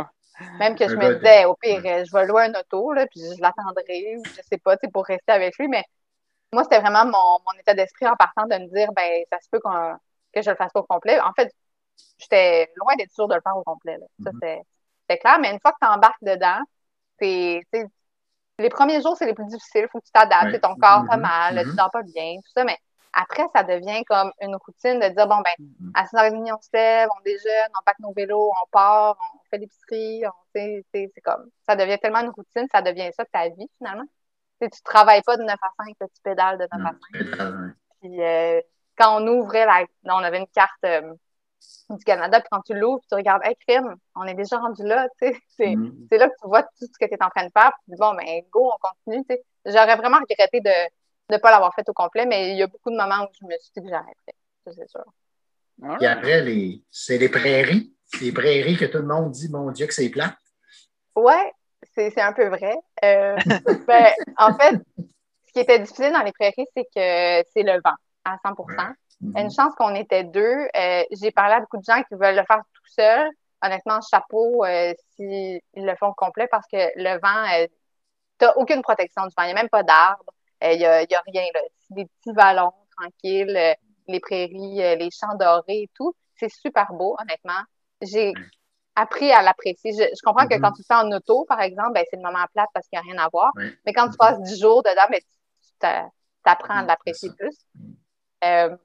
Speaker 3: Même que je me disais, au pire, je vais louer un auto, là, puis je l'attendrai, je sais pas, pour rester avec lui. Mais moi, c'était vraiment mon, mon état d'esprit en partant de me dire, ben, ça se peut que je le fasse pas au complet. En fait, j'étais loin d'être sûre de le faire au complet. Là. Ça, mm-hmm. c'est clair. Mais une fois que tu embarques dedans, c'est. Les premiers jours, c'est les plus difficiles. Il faut que tu t'adaptes. Ton corps fait mm-hmm. mal, tu mm-hmm. dors pas bien, tout ça. Mais après, ça devient comme une routine de dire, bon, ben, mm-hmm. à 6h30, on se lève, on déjeune, on pack nos vélos, on part, on fait l'épicerie, c'est comme, ça devient tellement une routine, ça devient ça ta vie, finalement. Tu tu travailles pas de 9 à 5, tu pédales de 9 à 5. Puis, euh, quand on ouvrait la, on avait une carte euh, du Canada, puis quand tu l'ouvres, tu regardes, hey, crime, on est déjà rendu là, tu sais. C'est là que tu vois tout ce que tu es en train de faire, puis bon, ben, go, on continue, tu sais. J'aurais vraiment regretté de, ne pas l'avoir fait au complet, mais il y a beaucoup de moments où je me suis dit que j'arrêterais, c'est sûr.
Speaker 2: Et après, les... c'est les prairies. Les prairies que tout le monde dit, mon Dieu, que c'est plat.
Speaker 3: Oui, c'est un peu vrai. Euh, ben, en fait, ce qui était difficile dans les prairies, c'est que c'est le vent à 100% Une mhm. chance qu'on était deux. Euh, j'ai parlé à beaucoup de gens qui veulent le faire tout seul. Honnêtement, chapeau euh, s'ils le font complet parce que le vent, tu n'as aucune protection du vent. Il n'y a même pas d'arbres. Il n'y a, a, rien. Là. Des petits vallons tranquilles, les prairies, les champs dorés et tout. C'est super beau, honnêtement. J'ai appris à l'apprécier. Je, comprends que mm-hmm. quand tu fais en auto, par exemple, ben, c'est le moment plat parce qu'il n'y a rien à voir. Mais quand tu passes dix jours dedans, ben, tu apprends à l'apprécier plus. Euh,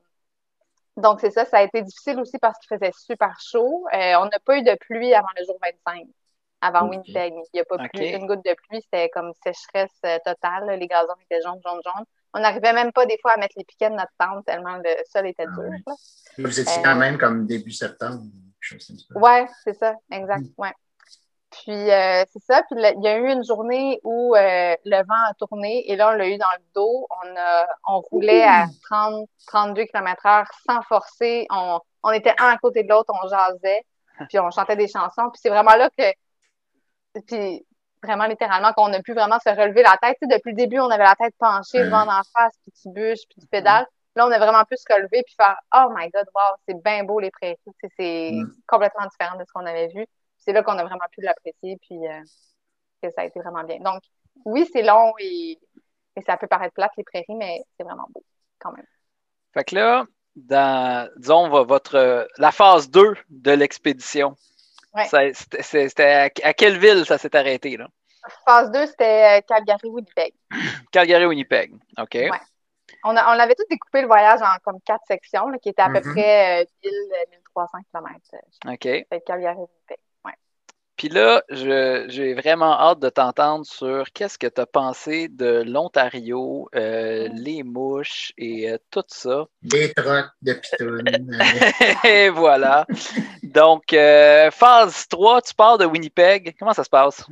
Speaker 3: donc, c'est ça, ça a été difficile aussi parce qu'il faisait super chaud. on n'a pas eu de pluie avant le jour 25 avant Winnipeg. Il n'y a pas plus une goutte de pluie, c'était comme sécheresse euh, totale. Les gazons étaient jaunes, jaunes, jaunes. On n'arrivait même pas des fois à mettre les piquets de notre tente tellement le sol était ah dur.
Speaker 2: Vous étiez quand euh, même comme début septembre.
Speaker 3: Oui, c'est ça, exact. Mm. Ouais. Puis euh, c'est ça. Puis il y a eu une journée où le vent a tourné et là, on l'a eu dans le dos. On, a, on roulait à 30, 32 km/h sans forcer. On, on était un à côté de l'autre, on jasait, puis on chantait des chansons. Puis c'est vraiment là que puis vraiment littéralement qu'on n'a plus vraiment se relever la tête. depuis le début, on avait la tête penchée, le vent en face, puis tu bûches, puis tu pédales. Là, on a vraiment pu se relever puis faire Oh my God, wow, c'est bien beau les prairies. C'est mm. complètement différent de ce qu'on avait vu. C'est là qu'on a vraiment pu l'apprécier puis euh, que ça a été vraiment bien. Donc, oui, c'est long et, ça peut paraître plate les prairies, mais c'est vraiment beau quand même.
Speaker 1: Fait que là, dans, disons, votre, la phase 2 de l'expédition, c'était à, quelle ville ça s'est arrêté? Là?
Speaker 3: Phase 2, c'était euh, Calgary-Winnipeg.
Speaker 1: Calgary-Winnipeg, OK. Ouais.
Speaker 3: On, on avait tout découpé le voyage en comme quatre sections, qui étaient à peu mm-hmm. près 1300 km. OK. Calgary-Winnipeg.
Speaker 1: Puis là, j'ai vraiment hâte de t'entendre sur qu'est-ce que tu as pensé de l'Ontario, euh, mm. les mouches et euh, tout ça.
Speaker 2: Des trocs de pitounes.
Speaker 1: et voilà. Donc, euh, phase 3, tu pars de Winnipeg. Comment ça se passe?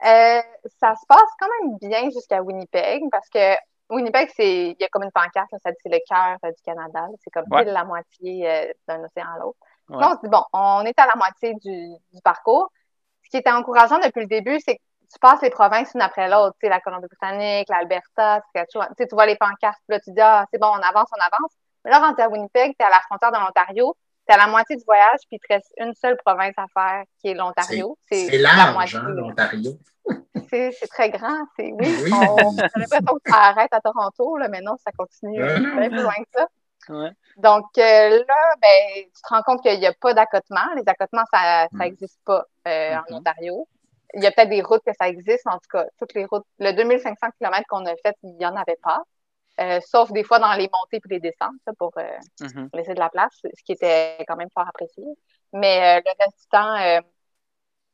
Speaker 3: ça se passe quand même bien jusqu'à Winnipeg parce que Winnipeg, c'est il y a comme une pancarte, ça dit c'est le cœur du Canada. C'est comme la moitié d'un océan à l'autre. Là, on se dit, bon, on est à la moitié du, parcours. Ce qui était encourageant depuis le début, c'est que tu passes les provinces une après l'autre, tu sais, la Colombie-Britannique, l'Alberta, tu tu vois les pancartes, là, tu dis, ah, c'est bon, on avance, on avance. Mais là, es à Winnipeg, tu es à la frontière de l'Ontario, tu es à la moitié du voyage, puis il te reste une seule province à faire, qui est l'Ontario.
Speaker 2: C'est large, hein, l'Ontario.
Speaker 3: C'est très grand. Oui, oui. on a l'impression que ça arrête à Toronto, là, mais non, ça continue bien plus loin que ça. Donc euh, là, ben, tu te rends compte qu'il n'y a pas d'accotement. Les accotements, ça n'existe pas euh, en. Ontario. Il y a peut-être des routes que ça existe, en tout cas, toutes les routes. Le 2500 km qu'on a fait, il n'y en avait pas. Euh, sauf des fois dans les montées et les descentes pour mm-hmm. laisser de la place, ce qui était quand même fort apprécié. Mais le reste du temps,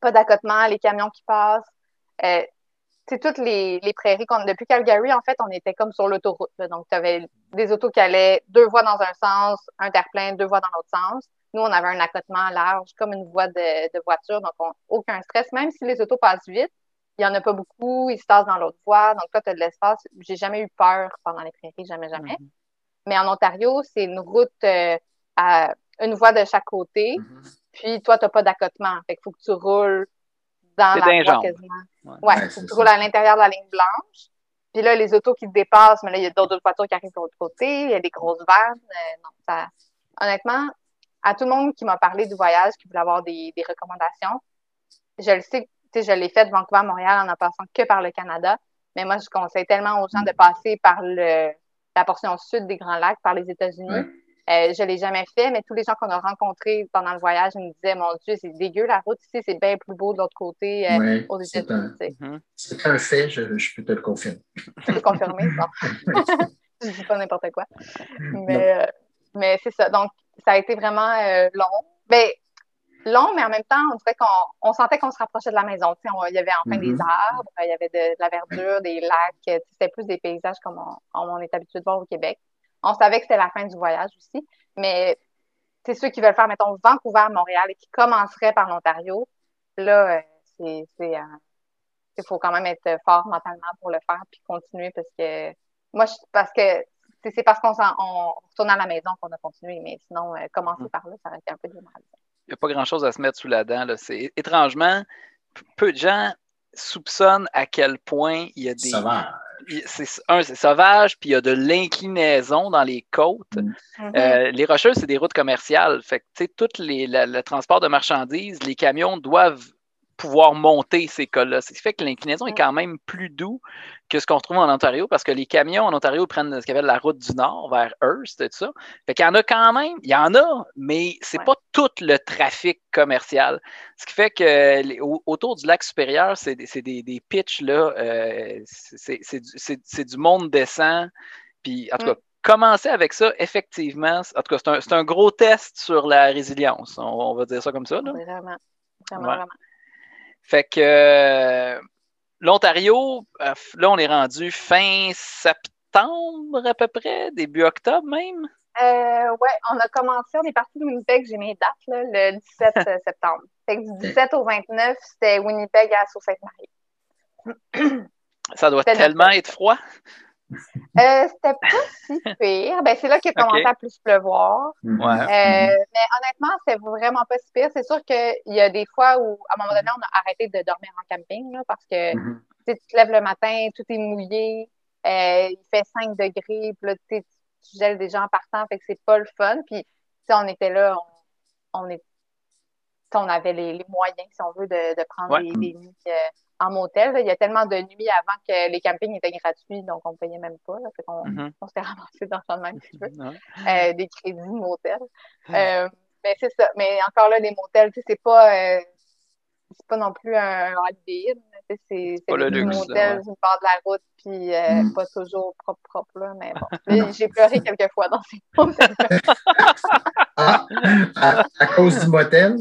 Speaker 3: pas d'accotement, les camions qui passent. C'est toutes les, les prairies qu'on depuis Calgary, en fait, on était comme sur l'autoroute. Donc, tu avais des autos qui allaient deux voies dans un sens, un terre-plein, deux voies dans l'autre sens. Nous, on avait un accotement large, comme une voie de, voiture, donc aucun stress. Même si les autos passent vite, il n'y en a pas beaucoup, ils se tassent dans l'autre voie. Donc là, tu as de l'espace. J'ai jamais eu peur pendant les prairies, jamais, jamais. Mm-hmm. Mais en Ontario, c'est une route euh, à une voie de chaque côté. Mm-hmm. Puis toi, tu n'as pas d'accotement. Fait qu'il faut que tu roules dans la voie quasiment. Ouais, que tu roules à l'intérieur de la ligne blanche. Puis là, les autos qui te dépassent, mais là, il y a d'autres voitures qui arrivent de l'autre côté, il y a des grosses vannes. Euh, non, ça... Honnêtement, à tout le monde qui m'a parlé du voyage, qui voulait avoir des, des recommandations, je le sais, tu sais, je l'ai fait de Vancouver à Montréal en en passant que par le Canada, mais moi, je conseille tellement aux gens de passer par le, la portion sud des Grands Lacs, par les États-Unis. Euh, je ne l'ai jamais fait, mais tous les gens qu'on a rencontrés pendant le voyage me disaient Mon Dieu, c'est dégueu la route ici, c'est bien plus beau de l'autre côté euh, aux États-Unis.
Speaker 2: Mhm. C'est un, fait, je, peux te le confirmer.
Speaker 3: Tu peux le confirmer, je ne dis pas n'importe quoi. Mais, euh, mais c'est ça. Donc, ça a été vraiment long. Ben, long, mais en même temps, on dirait qu'on sentait qu'on se rapprochait de la maison. il y avait enfin des mhm. arbres, il y avait de, la verdure, des lacs. C'était plus des paysages comme on est habitué de voir au Québec. On savait que c'était la fin du voyage aussi, mais c'est ceux qui veulent faire, mettons, Vancouver, Montréal et qui commenceraient par l'Ontario, là, euh, c'est, euh, il faut quand même être fort mentalement pour le faire puis continuer parce que moi, parce que c'est parce qu'on retourne à la maison qu'on a continué, mais sinon, euh, commencer mm. par là, ça aurait été un peu démoralisant.
Speaker 1: Il n'y a pas grand-chose à se mettre sous la dent. Là. C'est, étrangement, peu de gens soupçonnent à quel point il y a des, un, c'est sauvage, puis il y a de l'inclinaison dans les côtes. Mm. Mm-hmm. Euh, les Rocheuses, c'est des routes commerciales. Fait que, tu sais, tout le transport de marchandises, les camions doivent pouvoir monter ces cols-là. Ce qui fait que l'inclinaison est quand même plus doux que ce qu'on retrouve en Ontario parce que les camions en Ontario prennent ce qu'on appelle la route du Nord vers Hearst et tout ça. Fait qu'il y en a quand même, il y en a, mais c'est pas tout le trafic commercial. Ce qui fait que autour du lac supérieur, c'est des, des, pitches là, euh, c'est du monde descend. Puis en tout cas, commencer avec ça, effectivement, en tout cas, c'est un, un, gros test sur la résilience. On, va dire ça comme ça. Là.
Speaker 3: Vraiment, vraiment, vraiment.
Speaker 1: Fait que euh, l'Ontario, euh, là, on est rendu fin septembre à peu près, début octobre même?
Speaker 3: Euh, ouais, on a commencé, on est parti de Winnipeg, j'ai mes dates, là, le 17 septembre. Fait que du 17 au 29, c'était Winnipeg à Sault-Sainte-Marie.
Speaker 1: Ça doit tellement être froid.
Speaker 3: Euh, c'était pas si pire. Ben, c'est là qu'il a commencé à plus pleuvoir.
Speaker 1: Mhm.
Speaker 3: Euh, mais honnêtement, c'est vraiment pas si pire. C'est sûr qu'il y a des fois où, à un moment donné, on a arrêté de dormir en camping là, parce que mhm. tu te lèves le matin, tout est mouillé, euh, il fait 5 degrés, puis là, tu gèles des gens en partant, fait que c'est pas le fun. Puis, on était là, on, est, on avait les, moyens, si on veut, de, prendre des, des nuits en motel. Il y a tellement de nuits avant que les campings étaient gratuits, donc on ne payait même pas. on, mm-hmm. on s'est ramassé dans le même petit peu. Euh, des crédits motel. Euh, mais c'est ça. Mais encore là, les motels, c'est pas, euh, c'est pas non plus un hot C'est pas le luxe. motel une part de la route, puis euh, mm. pas toujours propre, propre. Là, mais bon. J'ai pleuré quelques fois dans ces motels.
Speaker 2: Ah, à, cause du motel?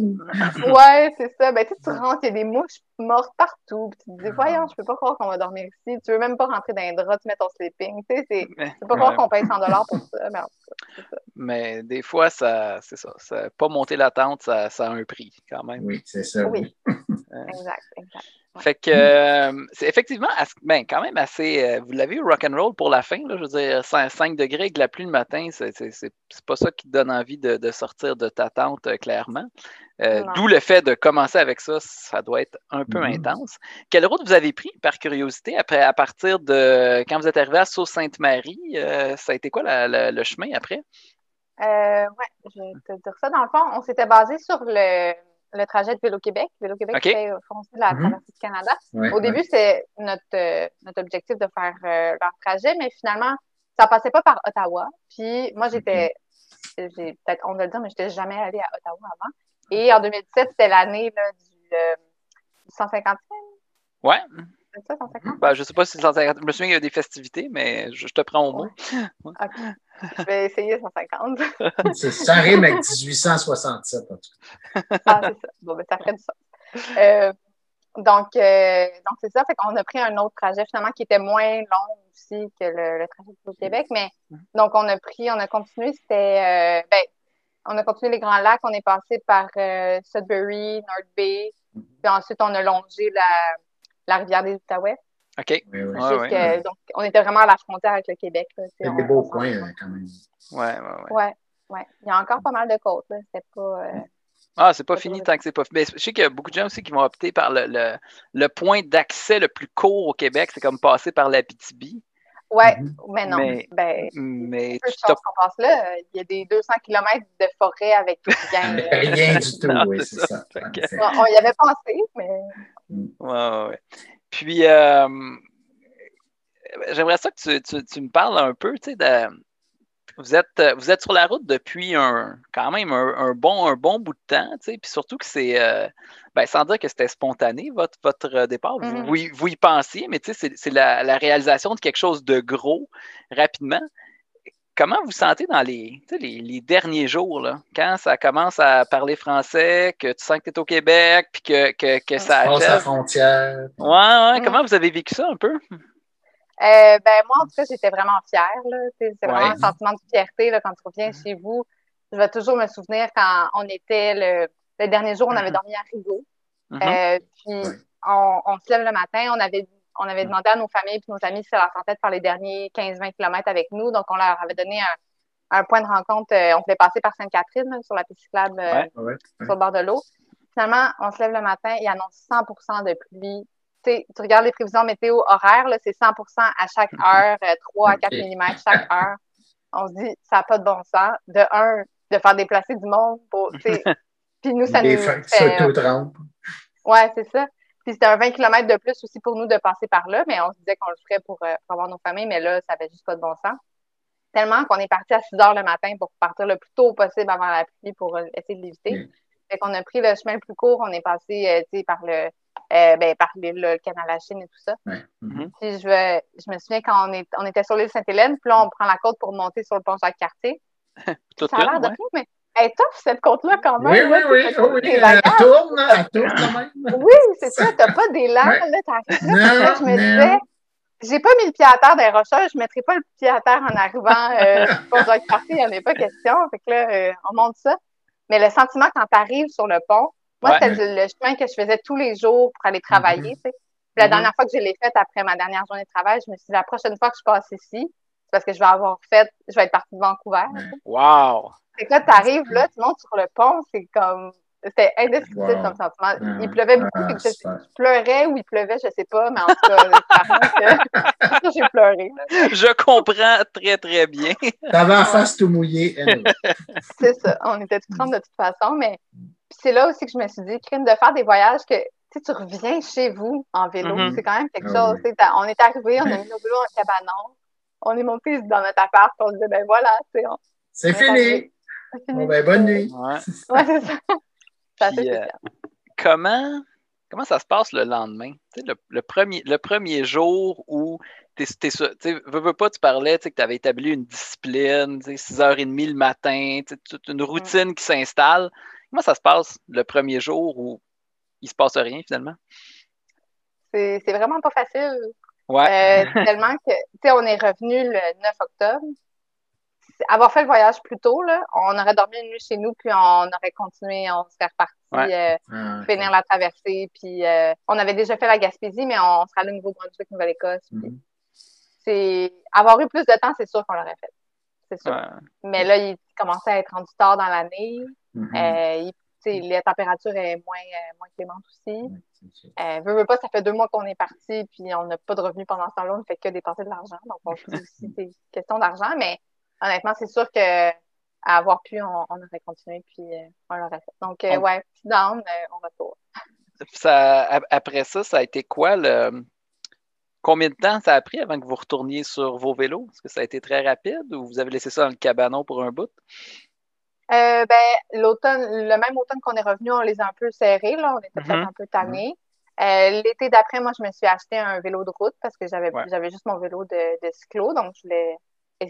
Speaker 3: Ouais, c'est ça. Ben, tu rentres, il y a des mouches mortes partout. Puis tu te dis, ah. voyons, je peux pas croire qu'on va dormir ici. Tu veux même pas rentrer dans un drap, tu mets ton sleeping. Tu sais, c'est, peux pas croire qu'on paye 100 pour ça. Mais, ça.
Speaker 1: mais des fois, ça, c'est ça, ça. Pas monter la tente, ça, ça a un prix quand même.
Speaker 2: Oui, c'est ça.
Speaker 3: Oui. exact, exact.
Speaker 1: Fait que euh, c'est effectivement ben, quand même assez. Euh, vous l'avez eu rock'n'roll pour la fin, là, je veux dire, 5, degrés avec la pluie le matin, c'est pas ça qui te donne envie de, sortir de ta tente, euh, clairement. D'où le fait de commencer avec ça, ça doit être un peu mm-hmm. intense. Quelle route vous avez pris par curiosité après à partir de quand vous êtes arrivé à Sault-Sainte-Marie? ça a été quoi le chemin après?
Speaker 3: oui, je vais te dire ça. Dans le fond, on s'était basé sur le le trajet de Vélo-Québec. Vélo-Québec
Speaker 1: OK.
Speaker 3: fait font aussi la
Speaker 2: Mhm.
Speaker 3: traversée du Canada.
Speaker 2: Ouais,
Speaker 3: Au
Speaker 2: ouais.
Speaker 3: début, c'est notre, euh, notre objectif de faire euh, leur trajet, mais finalement, ça passait pas par Ottawa. Puis moi, j'étais, j'ai peut-être honte de le dire, mais j'étais jamais allée à Ottawa avant. Et en 2017, c'était l'année là, du, euh, du 150e,
Speaker 1: Ouais.
Speaker 3: c'est ça, 150?
Speaker 1: Ben, je sais pas si c'est 150. Je me souviens qu'il y a des festivités, mais je, je te prends au mot.
Speaker 3: Je vais essayer 150.
Speaker 2: C'est- Ça rime avec 1867, en tout cas.
Speaker 3: Ah, c'est ça. Bon, ben, ça ferait du sens. Euh, donc, euh, donc c'est ça. Fait qu'on a pris un autre trajet finalement qui était moins long aussi que le, le trajet au Québec. Mais donc, on a pris, on a continué. C'était, euh, ben, on a continué les Grands Lacs. On est passé par euh, Sudbury, North Bay. Puis ensuite, on a longé la, la rivière des Outaouais.
Speaker 1: OK.
Speaker 2: Oui, oui.
Speaker 1: Ouais.
Speaker 3: Donc, on était vraiment à la frontière avec le Québec. on-
Speaker 2: des beaux coins, euh, quand même.
Speaker 1: Ouais, ouais, ouais.
Speaker 3: Il y a encore pas mal de côtes. C'était pas. euh,
Speaker 1: Ah, c'est pas fini tant que c'est pas fini. Mais je sais qu'il y a beaucoup de gens aussi qui vont opter par le, le, le point d'accès le plus court au Québec. C'est comme passer par l'Abitibi.
Speaker 3: Ouais,
Speaker 2: Mhm.
Speaker 3: mais non.
Speaker 1: Mais-
Speaker 3: Ben,
Speaker 1: Mais
Speaker 3: peu
Speaker 1: tu
Speaker 3: qu'on passe là. Il y a des 200 km de forêt avec tout le gang. là.
Speaker 2: Rien du tout,
Speaker 1: Non,
Speaker 2: oui,
Speaker 1: c'est ça.
Speaker 3: On, y avait pensé, mais
Speaker 1: Ouais, ouais, ouais. Puis, euh, j'aimerais ça que tu, tu- tu me parles un peu, tu sais, de... Vous êtes, euh, vous êtes sur la route depuis un, quand même un, un bon, un bon bout de temps, tu sais, puis surtout que c'est, euh, ben, sans dire que c'était spontané, votre, votre départ, vous,
Speaker 3: Mhm.
Speaker 1: vous y- vous y pensiez, mais tu sais, c'est- c'est la, la réalisation de quelque chose de gros rapidement. Comment vous sentez dans les, les, les derniers jours, là, quand ça commence à parler français, que tu sens que tu es au Québec, puis que, que, que ça
Speaker 2: Passe la frontière.
Speaker 1: Ouais, ouais.
Speaker 3: Mm.
Speaker 1: Comment vous avez vécu ça un peu?
Speaker 3: euh, ben moi, en tout cas, j'étais vraiment fière. C'est vraiment
Speaker 1: Ouais.
Speaker 3: un sentiment de fierté là, quand tu reviens
Speaker 1: Mhm.
Speaker 3: chez vous. Je vais toujours me souvenir quand on était le, le dernier jour, on avait
Speaker 1: Mhm.
Speaker 3: dormi à Rigaud.
Speaker 1: Mhm.
Speaker 3: Euh, puis
Speaker 2: Ouais.
Speaker 3: on, on se lève le matin, on avait, on avait demandé à nos familles et nos amis si ça leur tentait de faire les derniers 15-20 km avec nous. Donc, on leur avait donné un, un point de rencontre. euh, on voulait passer par Sainte-Catherine sur la piste cyclable euh,
Speaker 1: Ouais.
Speaker 2: Ouais, ouais.
Speaker 3: sur le bord de l'eau. Finalement, on se lève le matin, il annonce 100 de pluie. Tu regardes les prévisions météo horaires, c'est 100 à chaque heure, euh, 3 à 4
Speaker 2: Ok.
Speaker 3: mm chaque heure. On se dit, ça n'a pas de bon sens. De un, de faire déplacer du monde pour, puis nous, ça
Speaker 2: Des
Speaker 3: nous
Speaker 2: fa-
Speaker 3: fait,
Speaker 2: s'auto-trompent.
Speaker 3: Ouais, c'est ça. Puis c'était un 20 km de plus aussi pour nous de passer par là, mais on se disait qu'on le ferait pour, euh, pour avoir nos familles, mais là, ça avait juste pas de bon sens. Tellement qu'on est parti à 6 heures le matin pour partir le plus tôt possible avant la pluie pour euh, essayer de l'éviter.
Speaker 2: Mm.
Speaker 3: Fait qu'on a pris le chemin le plus court, on est passé euh, par le euh, ben, par le, le canal à Chine et tout ça.
Speaker 2: Mhm.
Speaker 3: Puis je, me souviens quand on, est, on était sur l'île Sainte-Hélène, puis là, on prend la côte pour monter sur le pont Jacques-Cartier. Ça a l'air de
Speaker 1: ouais.
Speaker 3: rien, mais elle est tough, cette côte-là, quand même.
Speaker 2: Oui,
Speaker 3: là,
Speaker 2: oui, oui, oui. Elle tourne, hein, elle tourne quand même.
Speaker 3: Oui, c'est ça. T'as pas d'élan,
Speaker 2: Ouais.
Speaker 3: là, t'arrives là. Je me
Speaker 2: non.
Speaker 3: disais, j'ai pas mis le pied à terre des rocheuses, je mettrai pas le pied à terre en arrivant euh, pour Jacques Cartier, il n'y en a pas question. Fait que là, euh, on monte ça. Mais le sentiment quand t'arrives sur le pont, moi,
Speaker 1: Ouais.
Speaker 3: c'était le, chemin que je faisais tous les jours pour aller travailler, tu sais. Puis la
Speaker 1: Mhm.
Speaker 3: dernière fois que je l'ai faite après ma dernière journée de travail, je me suis dit, la prochaine fois que je passe ici, c'est parce que je vais avoir fait, je vais être partie de Vancouver.
Speaker 1: Wow!
Speaker 3: Fait que là, t'arrives là, tu montes sur le pont, c'est comme, c'était indescriptible
Speaker 2: Wow.
Speaker 3: comme sentiment. Il pleuvait beaucoup,
Speaker 2: ah,
Speaker 3: fait que je, pleurais ou il pleuvait, je sais pas, mais en tout cas, ça, j'ai pleuré. là.
Speaker 1: Je comprends très, très bien.
Speaker 2: T'avais la face tout mouillée.
Speaker 3: C'est ça. On était tout trempe de toute façon, mais puis c'est là aussi que je me suis dit, crime de faire des voyages que tu sais, tu reviens chez vous en vélo.
Speaker 1: Mhm.
Speaker 3: C'est quand même quelque
Speaker 2: Ah
Speaker 3: chose.
Speaker 2: oui.
Speaker 3: On est arrivé, on a mis nos vélos en cabanon, on est monté dans notre appart, on se disait, ben voilà, on
Speaker 2: C'est
Speaker 3: Ouais,
Speaker 2: fini. Bon, ben, bonne nuit.
Speaker 1: Ouais.
Speaker 3: Ouais, c'est ça.
Speaker 1: Puis, euh, comment, comment ça se passe le lendemain? Le, le premier, le premier jour où tu veux, veux pas, tu parlais que tu avais établi une discipline, tu sais, 6h30 le matin, toute une routine qui s'installe. Comment ça se passe le premier jour où il se passe rien finalement?
Speaker 3: C'est c'est vraiment pas facile.
Speaker 1: Ouais.
Speaker 3: Euh, tellement que, tu sais, on est revenu le 9 octobre. Avoir fait le voyage plus tôt, là, on aurait dormi une nuit chez nous, puis on aurait continué, on serait reparti
Speaker 1: Ouais.
Speaker 3: euh,
Speaker 2: Ah,
Speaker 3: finir la traversée. Puis euh, on avait déjà fait la Gaspésie, mais on serait allé au Nouveau-Brunswick, Nouvelle-Écosse.
Speaker 2: Mhm.
Speaker 3: c'est avoir eu plus de temps, c'est sûr qu'on l'aurait fait. C'est sûr.
Speaker 1: Ouais.
Speaker 3: Mais là, il commençait à être rendu tard dans l'année.
Speaker 2: Mhm.
Speaker 3: Euh, sais, la température est moins, euh, moins clémente aussi. Euh, veux, veux pas, ça fait deux mois qu'on est parti, puis on n'a pas de revenus pendant ce temps-là, on ne fait que dépenser de l'argent. Donc, on aussi, c'est question d'argent, mais honnêtement, c'est sûr que avoir pu, on, aurait continué, puis on l'aurait fait. Donc, ouais, petit down, on retourne.
Speaker 1: Ça, après ça, ça a été quoi le. Combien de temps ça a pris avant que vous retourniez sur vos vélos? Est-ce que ça a été très rapide ou vous avez laissé ça dans le cabanon pour un bout?
Speaker 3: Euh, ben, l'automne, le même automne qu'on est revenu, on les a un peu serrés, là. On était peut-être mm-hmm. un peu tannés. Euh, l'été d'après, moi, je me suis acheté un vélo de route parce que j'avais j'avais juste mon vélo de, de, cyclo, donc je voulais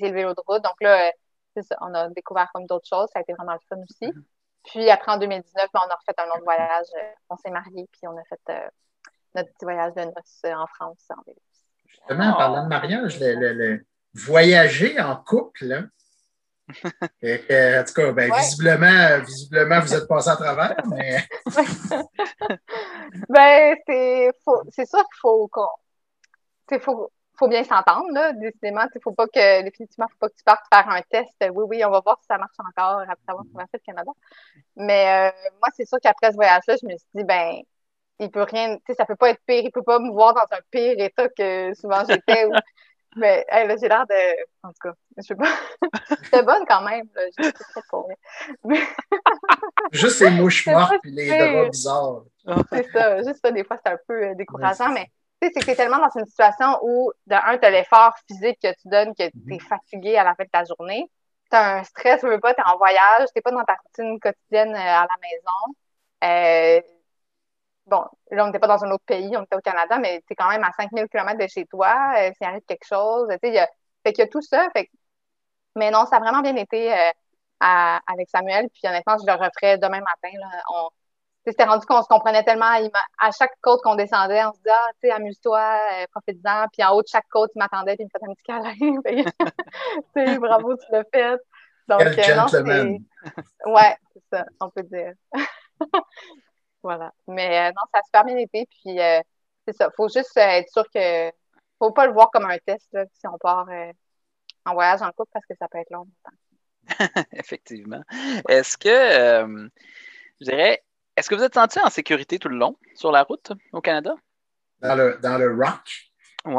Speaker 3: le vélo de route. Donc là, euh, on a découvert comme d'autres choses, ça a été vraiment le fun aussi. Mm-hmm. Puis après, en 2019, ben, on a refait un autre voyage. on s'est mariés, puis on a fait notre petit voyage de noces en France en vélo.
Speaker 2: Justement, en parlant de mariage, le, voyager en couple, là, en tout cas, ben, visiblement, visiblement, vous êtes passé à travers, mais.
Speaker 3: ben, c'est sûr qu'il faut, faut, faut bien s'entendre, là, décidément. Il faut pas que, définitivement, faut pas que tu partes faire un test. Oui, oui, on va voir si ça marche encore après avoir traversé le Canada. Mais euh, moi, c'est sûr qu'après ce voyage-là, je me suis dit, ben, il peut rien, tu sais, ça peut pas être pire. Il peut pas me voir dans un pire état que souvent j'étais. Mais là, j'ai l'air de. En tout cas, je sais pas. J'étais bonne quand même. Là.
Speaker 2: Juste les mouches mortes et les bizarres.
Speaker 3: C'est ça. Juste ça, des fois, c'est un peu euh, décourageant. Mais sais, c'est que t'es tellement dans une situation où, de un, t'as l'effort physique que tu donnes, que t'es mm-hmm. fatigué à la fin de ta journée. T'as un stress, tu veux pas, t'es en voyage, t'es pas dans ta routine quotidienne euh, à la maison. Euh, bon, là, on n'était pas dans un autre pays, on était au Canada, mais c'est quand même à 5000 km de chez toi, euh, s'il arrive quelque chose, tu sais, il y a, fait qu'il y a tout ça, fait mais non, ça a vraiment bien été euh, avec Samuel, puis honnêtement, je le referais demain matin, là, on, c'était rendu qu'on se comprenait tellement. à chaque côte qu'on descendait, on se disait, ah, tu sais, amuse-toi, euh, profite-en. Puis en haut de chaque côte, il m'attendait, puis il me faisait un petit câlin. tu sais, bravo, tu l'as fait.
Speaker 2: Donc, euh, non, c'est.
Speaker 3: Ouais, c'est ça, on peut dire. Voilà. Mais euh, non, ça a super bien été. Puis euh, c'est ça. Faut juste être sûr que. Faut pas le voir comme un test là, si on part en voyage en couple parce que ça peut être long.
Speaker 1: Effectivement. Est-ce que je dirais est-ce que vous êtes senti en sécurité tout le long sur la route au Canada?
Speaker 2: Dans le, dans le rock?
Speaker 1: Ouais.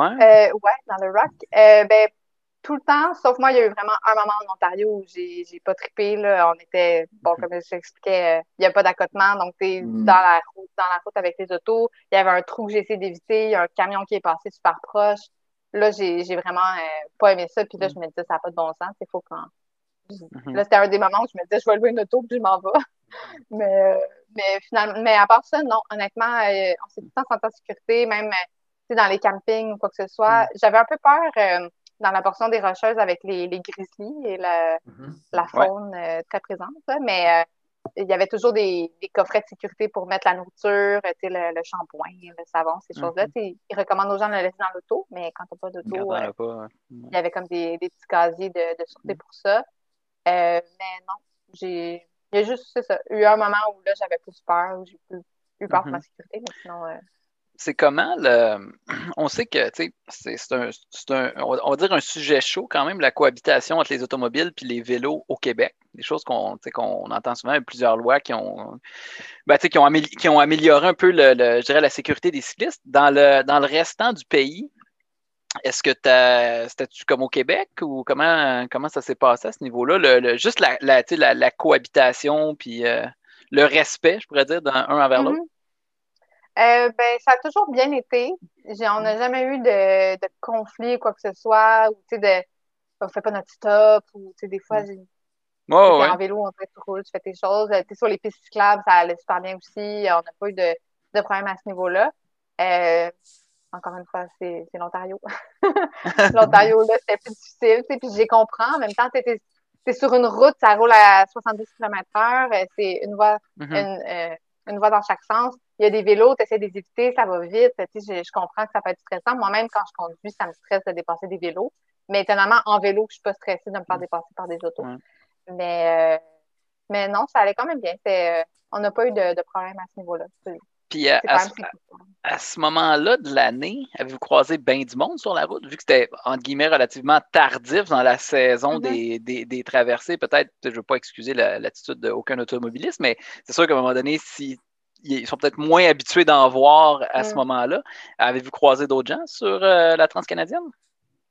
Speaker 3: ouais, dans le rock. ben, tout le temps, sauf moi, il y a eu vraiment un moment en Ontario où j'ai, j'ai pas trippé. Là. On était, bon, comme je t'expliquais, euh, il n'y a pas d'accotement, donc tu es mhm. dans la route, dans la route avec les autos. Il y avait un trou que j'ai essayé d'éviter, il y a un camion qui est passé super proche. Là, j'ai, j'ai vraiment euh, pas aimé ça. Puis là, je me disais, ça n'a pas de bon sens. Il faut quand. Mhm. Là, c'était un des moments où je me disais, je vais lever une auto, puis je m'en vais. Mais, euh, mais finalement, mais à part ça, non, honnêtement, on s'est tout le temps senti en sécurité, même dans les campings ou quoi que ce soit. J'avais un peu peur dans la portion des Rocheuses avec les, les grizzlies et la, mhm. la faune euh, très présente. mais euh, il y avait toujours des, des, coffrets de sécurité pour mettre la nourriture, le, le shampoing, le savon, ces choses-là. Mhm. Ils recommandent aux gens de le laisser dans l'auto, mais quand tu n'as pas d'auto, euh, il y avait comme des, des petits casiers de, de sûreté mhm. pour ça. mais non, j'ai il y a juste ça, eu un moment où là j'avais plus peur, où j'ai plus, peur pour ma sécurité, mais sinon
Speaker 1: c'est comment le. On sait que c'est un, un, on va dire un sujet chaud quand même, la cohabitation entre les automobiles et les vélos au Québec. Des choses qu'on qu'on entend souvent, plusieurs lois qui ont, ben, qui ont, qui ont amélioré un peu le, je dirais, la sécurité des cyclistes. Dans le, dans le restant du pays, est-ce que c'était-tu comme au Québec ou comment, comment ça s'est passé à ce niveau-là? Le, juste la, la, la, cohabitation puis euh, le respect, je pourrais dire, d'un un envers l'autre?
Speaker 3: Mm-hmm. Euh, ben, ça a toujours bien été. on n'a jamais eu de, de conflit, quoi que ce soit, ou tu sais, de on fait pas notre stop, ou tu sais, des fois, j'ai. En vélo, on fait, tu roules, tu fais tes choses. Tu sur les pistes cyclables, ça allait super bien aussi. On n'a pas eu de, de problème à ce niveau-là. Euh, encore une fois, c'est l'Ontario. L'Ontario, là, c'était plus difficile. Puis j'ai compris. En même temps, tu es, sur une route, ça roule à 70 km/h. C'est une voie, mm-hmm. une, euh, une voie dans chaque sens il y a des vélos, tu essaies de les éviter, ça va vite. Sais, je, comprends que ça peut être stressant. Moi-même, quand je conduis, ça me stresse de dépasser des vélos. Mais étonnamment, en vélo, je suis pas stressée de me faire dépasser par des autos. Mais, euh, mais non, ça allait quand même bien. Euh, on n'a pas eu de, problème à ce niveau-là.
Speaker 1: Puis à, à, ce, moment-là de l'année, avez-vous croisé bien du monde sur la route, vu que c'était, entre guillemets, relativement tardif dans la saison mm-hmm. des, des, traversées? Peut-être, je ne veux pas excuser l'attitude d'aucun automobiliste, mais c'est sûr qu'à un moment donné, si ils sont peut-être moins habitués d'en voir à ce mm. moment-là. Avez-vous croisé d'autres gens sur euh, la transcanadienne?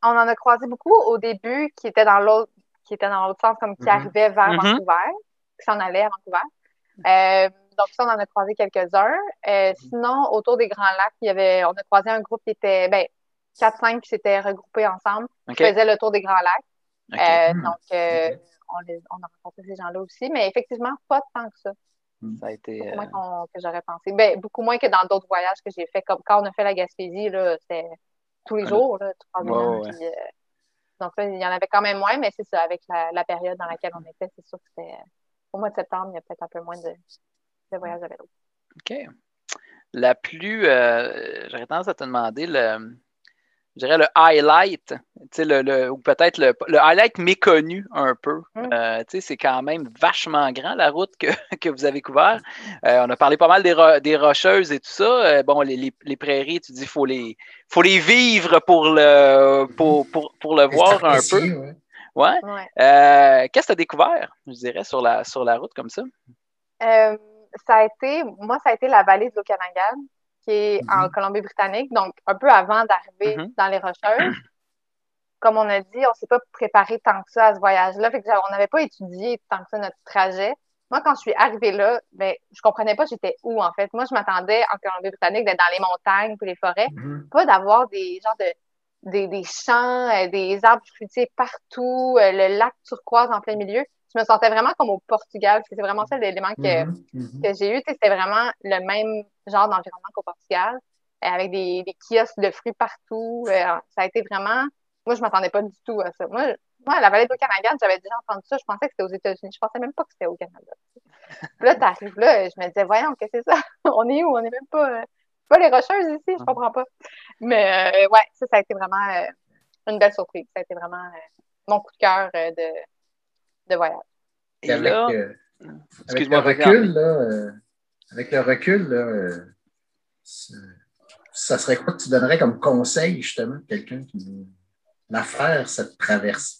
Speaker 3: On en a croisé beaucoup au début qui étaient dans l'autre qui était dans l'autre sens, comme qui
Speaker 2: Mhm.
Speaker 3: arrivait vers
Speaker 1: Mhm.
Speaker 3: Vancouver, qui s'en allait à Vancouver. Euh, donc ça, on en a croisé quelques-uns. Euh, sinon, autour des Grands Lacs, il y avait, on a croisé un groupe qui était, ben, 4-5 qui s'étaient regroupés ensemble, qui faisaient le tour des Grands Lacs. Euh,
Speaker 2: Hmm.
Speaker 3: donc, euh, on, les, on a rencontré ces gens-là aussi, mais effectivement, pas tant que ça.
Speaker 1: Ça a été.
Speaker 3: Beaucoup
Speaker 1: euh,
Speaker 3: moins qu'on- que j'aurais pensé. Ben, beaucoup moins que dans d'autres voyages que j'ai fait. Comme quand on a fait la Gaspésie, là, c'était tous les
Speaker 1: Ouais.
Speaker 3: jours, là, trois ans.
Speaker 1: ouais.
Speaker 3: puis, euh, donc là, il y en avait quand même moins, mais c'est ça, avec la, la période dans laquelle on était, c'est sûr que c'était au mois de septembre, il y a peut-être un peu moins de, de voyages à vélo.
Speaker 1: OK. La plus. euh, J'aurais tendance à te demander le. Je dirais le highlight, le, le- ou peut-être le, le highlight méconnu un peu.
Speaker 3: Mm.
Speaker 1: Euh, c'est quand même vachement grand la route que, que vous avez couvert. Euh, on a parlé pas mal des, ro- des rocheuses et tout ça. Euh, bon, les, les- les prairies, tu dis, faut les, faut les vivre pour le, pour, pour, pour le voir un peu.
Speaker 2: ouais.
Speaker 1: Ouais.
Speaker 3: Ouais.
Speaker 1: Qu'est-ce que tu as découvert, je dirais, sur la, sur la route comme ça?
Speaker 3: Ça a été, moi, ça a été la vallée de l'Okanagan, qui est en
Speaker 2: Mhm.
Speaker 3: Colombie-Britannique, donc un peu avant d'arriver
Speaker 1: Mhm.
Speaker 3: dans les Rocheuses. Comme on a dit, on s'est pas préparé tant que ça à ce voyage-là, fait que on n'avait pas étudié tant que ça notre trajet. Moi, quand je suis arrivée là, ben, je comprenais pas j'étais où, en fait. Moi, je m'attendais en Colombie-Britannique d'être dans les montagnes puis les forêts,
Speaker 2: Mhm.
Speaker 3: pas d'avoir des genres de des, des champs, euh, des arbres fruitiers partout, euh, le lac turquoise en plein milieu. Je me sentais vraiment comme au Portugal. C'est vraiment ça l'élément que,
Speaker 2: Mhm. Mhm.
Speaker 3: que j'ai eu. Tu C'était vraiment le même genre d'environnement qu'au Portugal, euh, avec des, des kiosques de fruits partout. Ça a été vraiment. Moi, je m'attendais pas du tout à ça. Moi, moi, la vallée d'Okanagan, j'avais déjà entendu ça. Je pensais que c'était aux États-Unis. Je pensais même pas que c'était au Canada. Puis là, t'arrives là, je me disais, voyons, qu'est-ce que c'est ça? On est où? On est même pas. Pas les rocheuses ici, je comprends pas. Mais euh, ouais, ça, ça a été vraiment euh, une belle surprise. Ça a été vraiment euh, mon coup de cœur euh, de, de voyage.
Speaker 1: Et
Speaker 2: avec,
Speaker 1: là,
Speaker 2: euh, avec le recul, là, euh, avec le recul, là, ça serait quoi que tu donnerais comme conseil, justement, à quelqu'un qui la faire, cette traversée?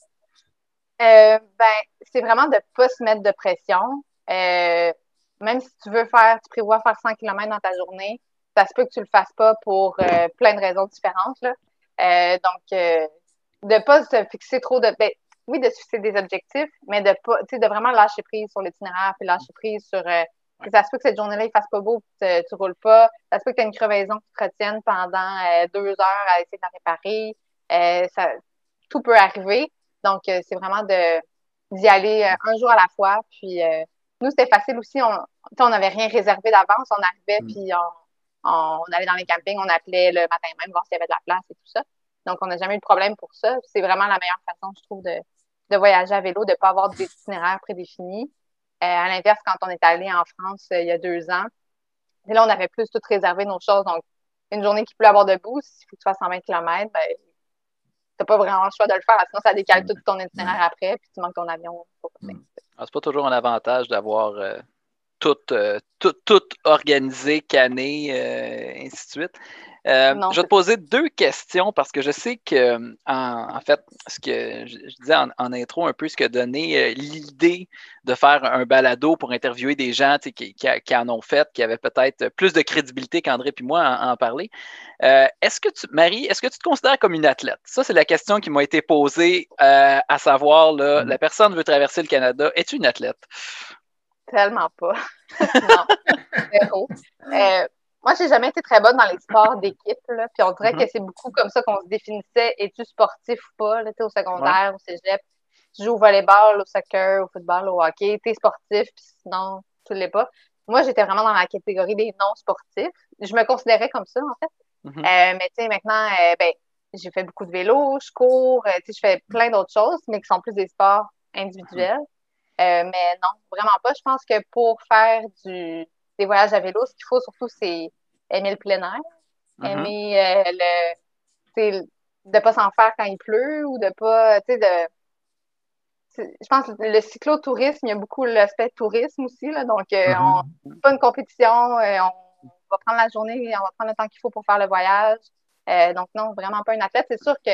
Speaker 3: Euh, ben, c'est vraiment de pas se mettre de pression. Euh, même si tu veux faire, tu prévois faire 100 km dans ta journée, ça se peut que tu le fasses pas pour euh, plein de raisons différentes. Là. Euh, donc, euh, de pas se fixer trop de, ben, oui, de se fixer des objectifs, mais de pas, tu sais, de vraiment lâcher prise sur l'itinéraire, puis lâcher prise sur, ça se peut que cette journée-là, il fasse pas beau, puis tu, tu roules pas. Ça se peut que tu aies une crevaison qui te retienne pendant deux heures à essayer de la réparer. Ça, tout peut arriver. Donc, c'est vraiment de d'y aller un jour à la fois. Puis, euh, nous, c'était facile aussi. Tu on n'avait rien réservé d'avance. On arrivait,
Speaker 2: Mm.
Speaker 3: puis on, on, on allait dans les campings, on appelait le matin même, voir s'il y avait de la place et tout ça. Donc, on n'a jamais eu de problème pour ça. C'est vraiment la meilleure façon, je trouve, de, de voyager à vélo, de ne pas avoir d'itinéraire prédéfini. Euh, à l'inverse, quand on est allé en France euh, il y a deux ans, et là, on avait plus tout réservé nos choses. Donc, une journée qui peut avoir debout, s'il faut que tu fasses 120 km, ben, t'as pas vraiment le choix de le faire. Sinon, ça décale tout ton itinéraire après, puis tu manques ton avion.
Speaker 1: Ah, c'est pas toujours un avantage d'avoir euh, tout, euh, tout, tout organisé, canné, euh, ainsi de suite. Euh,
Speaker 3: Non,
Speaker 1: je vais te poser deux questions parce que je sais que, en, en fait, ce que je, je disais en, en intro un peu, ce qui a donné euh, l'idée de faire un balado pour interviewer des gens tu sais, qui, qui, qui en ont fait, qui avaient peut-être plus de crédibilité qu'André puis moi à, à en parler. Euh, est-ce que tu, Marie, est-ce que tu te considères comme une athlète? Ça, c'est la question qui m'a été posée, euh, à savoir, là,
Speaker 2: Mm.
Speaker 1: la personne veut traverser le Canada. Es-tu une athlète?
Speaker 3: Tellement pas. non, zéro. Euh, moi, j'ai jamais été très bonne dans les sports d'équipe. Puis on dirait
Speaker 1: Mhm.
Speaker 3: que c'est beaucoup comme ça qu'on se définissait. Es-tu sportif ou pas, là, au secondaire, au cégep? Tu joues au volleyball, au soccer, au football, au hockey. T'es sportif, puis sinon, tu l'es pas. Moi, j'étais vraiment dans la catégorie des non-sportifs. Je me considérais comme ça, en fait.
Speaker 1: Mhm.
Speaker 3: Euh, mais tu sais, maintenant, euh, ben, j'ai fait beaucoup de vélo, je cours, euh, je fais plein d'autres choses, mais qui sont plus des sports individuels. Euh, mais non, vraiment pas. Je pense que pour faire du, des voyages à vélo, ce qu'il faut surtout, c'est aimer le plein air,
Speaker 1: Mhm.
Speaker 3: aimer euh, le, de pas s'en faire quand il pleut ou de pas, tu sais, de. Je pense que le cyclotourisme, il y a beaucoup l'aspect tourisme aussi, là. Donc, on, c'est pas une compétition. on va prendre la journée, on va prendre le temps qu'il faut pour faire le voyage. Euh, donc, non, vraiment pas une athlète. C'est sûr que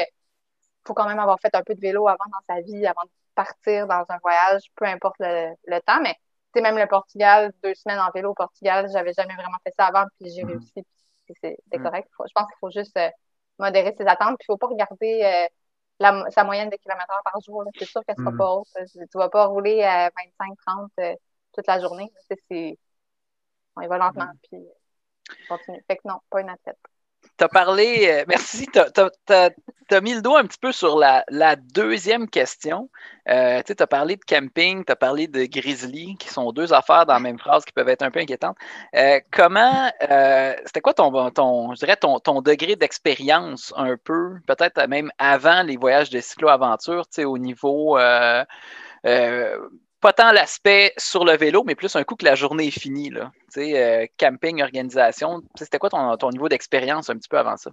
Speaker 3: faut quand même avoir fait un peu de vélo avant dans sa vie, avant de partir dans un voyage, peu importe le, le temps. Mais, tu sais, même le Portugal, deux semaines en vélo au Portugal, j'avais jamais vraiment fait ça avant, puis j'ai
Speaker 2: Mhm.
Speaker 3: réussi, puis c'est-
Speaker 1: Mhm.
Speaker 3: correct. Faut- je pense qu'il faut juste euh, modérer ses attentes, puis il faut pas regarder euh, sa moyenne de kilomètres par jour. C'est sûr qu'elle ne sera
Speaker 2: Mm.
Speaker 3: pas haute. Tu ne vas pas rouler à 25-30 euh, toute la journée. C'est- c'est- On y va lentement,
Speaker 1: Mm.
Speaker 3: puis euh, on continue. Fait que non, pas une athlète.
Speaker 1: Tu as parlé, euh, merci, tu as, mis le doigt un petit peu sur la, la deuxième question. Euh, tu as parlé de camping, tu as parlé de grizzly, qui sont deux affaires dans la même phrase qui peuvent être un peu inquiétantes. Euh, comment, c'était quoi ton, ton, je dirais ton, ton degré d'expérience un peu, peut-être même avant les voyages de cyclo-aventure, au niveau, pas tant l'aspect sur le vélo, mais plus un coup que la journée est finie, là. Euh, camping, organisation. C'était quoi ton, ton niveau d'expérience un petit peu avant ça?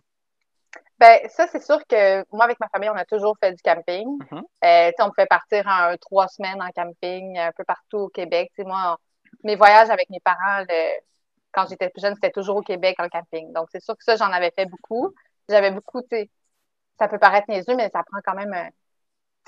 Speaker 3: Ben, ça, c'est sûr que moi, avec ma famille, on a toujours fait du camping. Euh, tu sais, on pouvait partir en trois semaines en camping un peu partout au Québec. Tu sais, moi, mes voyages avec mes parents, le- quand j'étais plus jeune, c'était toujours au Québec en camping. Donc, c'est sûr que ça, j'en avais fait beaucoup. J'avais beaucoup, tu sais, ça peut paraître niaiseux, mais ça prend quand même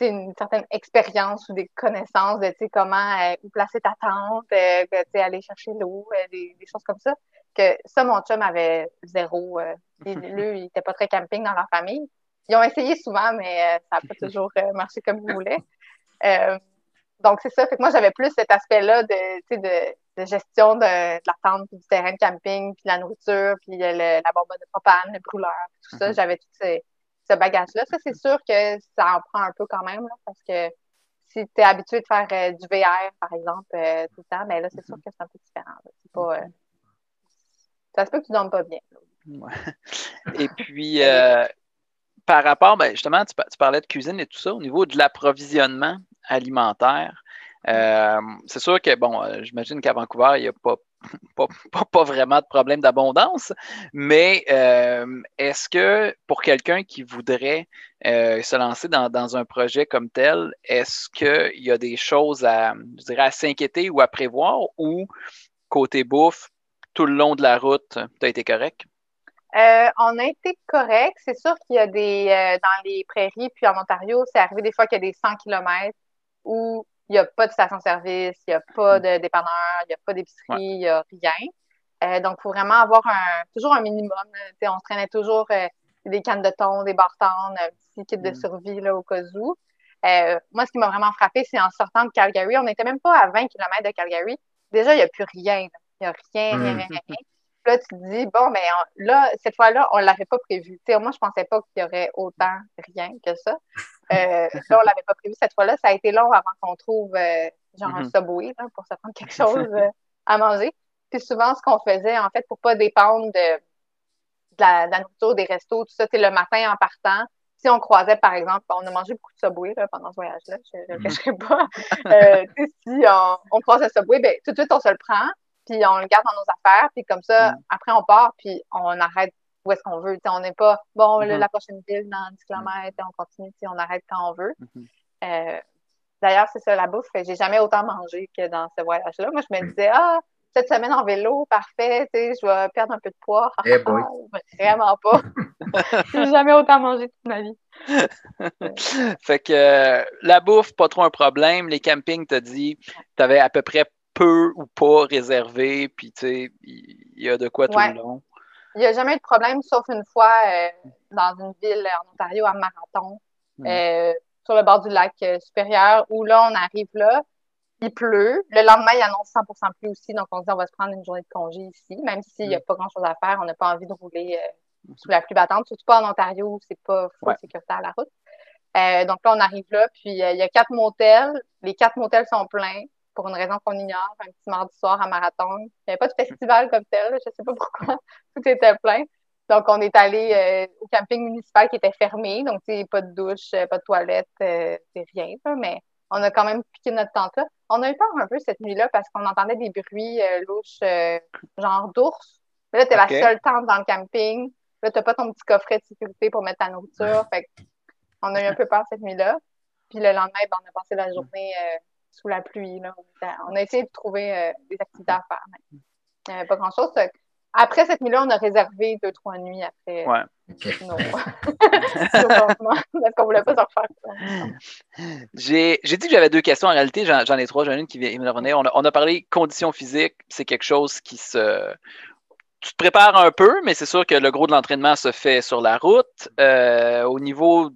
Speaker 3: une certaine expérience ou des connaissances de comment euh, où placer ta tente, euh, aller chercher l'eau, euh, des, des choses comme ça. Que ça, mon chum avait zéro. euh, lui, il était pas très camping dans leur famille. Ils ont essayé souvent, mais ça n'a pas toujours marché comme ils voulaient. Donc, c'est ça. Fait que moi, j'avais plus cet aspect-là de, de, de gestion de, de la tente, puis du terrain de camping, puis la nourriture, puis le- la bombe de propane, le brûleur, tout ça.
Speaker 1: Mhm.
Speaker 3: J'avais tout ce, ce bagage-là. Ça, c'est sûr que ça en prend un peu quand même, là, parce que si tu es habitué de faire euh, du VR, par exemple, euh, tout le temps, mais là, c'est sûr que c'est un peu différent. pas, euh, ça se peut que tu dormes pas bien.
Speaker 1: Ouais. Et puis, par rapport, ben, justement, tu, tu, parlais de cuisine et tout ça, au niveau de l'approvisionnement alimentaire, euh, c'est sûr que, bon, j'imagine qu'à Vancouver, il n'y a pas, pas, pas, pas, vraiment de problème d'abondance, mais euh, est-ce que pour quelqu'un qui voudrait euh, se lancer dans, dans, un projet comme tel, est-ce qu'il y a des choses à, à s'inquiéter ou à prévoir ou côté bouffe, tout le long de la route, tu as été correct?
Speaker 3: Euh, on a été correct. C'est sûr qu'il y a des dans les prairies, puis en Ontario, c'est arrivé des fois qu'il y a des 100 km où il n'y a pas de station-service, il n'y a pas de dépanneur, il n'y a pas d'épicerie, il n'y a rien. Euh, donc, il faut vraiment avoir un, toujours un minimum. Là. On se traînait toujours euh, des cannes de thon, des bartons, un petit kit de survie là, au cas où. Euh, moi, ce qui m'a vraiment frappé, c'est en sortant de Calgary, on n'était même pas à 20 km de Calgary. Déjà, il n'y a plus rien. Il n'y a rien, rien, rien, rien là, tu te dis, bon, mais on, là, cette fois-là, on ne l'avait pas prévu. T'sais, moi, je ne pensais pas qu'il y aurait autant rien que ça. Euh, là, on ne l'avait pas prévu cette fois-là. Ça a été long avant qu'on trouve euh, genre mm -hmm. un subway là, pour se prendre quelque chose euh, à manger. Puis souvent, ce qu'on faisait, en fait, pour ne pas dépendre de, de, la, de, la, nourriture, des restos, tout ça, le matin en partant, si on croisait, par exemple, on a mangé beaucoup de Subway là, pendant ce voyage-là, je ne le cacherai pas. euh, si on, on croise un Subway, ben, tout de suite, on se le prend puis on le garde dans nos affaires, puis comme ça, mm. après on part, puis on arrête où est-ce qu'on veut. T'sais, on n'est pas, bon, mm -hmm. la prochaine ville dans 10 km, mm. on continue, on arrête quand on veut. -hmm. euh, D'ailleurs, c'est ça la bouffe, j'ai jamais autant mangé que dans ce voyage-là. Moi, je me disais, ah, cette semaine en vélo, parfait, je vais perdre un peu de poids.
Speaker 2: Hey boy.
Speaker 3: Vraiment pas. j'ai jamais autant mangé toute ma vie.
Speaker 1: fait que euh, la bouffe, pas trop un problème. Les campings, t'as dit, t'avais à peu près peu ou pas réservé, puis tu sais, il y a de quoi tout le long.
Speaker 3: Il n'y a jamais eu de problème, sauf une fois euh, dans une ville en Ontario, à Marathon, mm. euh, sur le bord du lac euh, supérieur, où là, on arrive là, il pleut. Le lendemain, il annonce 100% pluie aussi, donc on se dit on va se prendre une journée de congé ici, même s'il n'y a mm. pas grand-chose à faire, on n'a pas envie de rouler sous la pluie battante, surtout pas en Ontario où c'est pas full ouais. sécuritaire la route. donc là, on arrive là, puis il y a quatre motels. Les quatre motels sont pleins pour une raison qu'on ignore, un petit mardi soir à Marathon. Il n'y avait pas de festival comme tel, je ne sais pas pourquoi. Tout était plein. Donc, on est allé euh, au camping municipal qui était fermé. Donc, tu sais, pas de douche, pas de toilette, euh, c'est rien. Là, mais on a quand même piqué notre tente là. On a eu peur un peu cette nuit-là parce qu'on entendait des bruits euh, louches, genre d'ours. Là, tu es okay. la seule tente dans le camping. Là, tu n'as pas ton petit coffret de sécurité pour mettre ta nourriture. Fait on a eu un peu peur cette nuit-là. Puis le lendemain, ben, on a passé la journée sous la pluie. Là. On a essayé de trouver euh, des activités à faire. Mais il n'y avait pas grand-chose. Après cette nuit-là, on a réservé deux, trois nuits après.
Speaker 1: Ouais.
Speaker 3: Non. parce qu'on ne voulait pas se refaire.
Speaker 1: J'ai dit que j'avais deux questions. En réalité, j'en ai trois. J'en ai une qui vient me revenir. On a, on a parlé conditions physiques. C'est quelque chose qui se. Tu te prépares un peu, mais c'est sûr que le gros de l'entraînement se fait sur la route. Euh, au niveau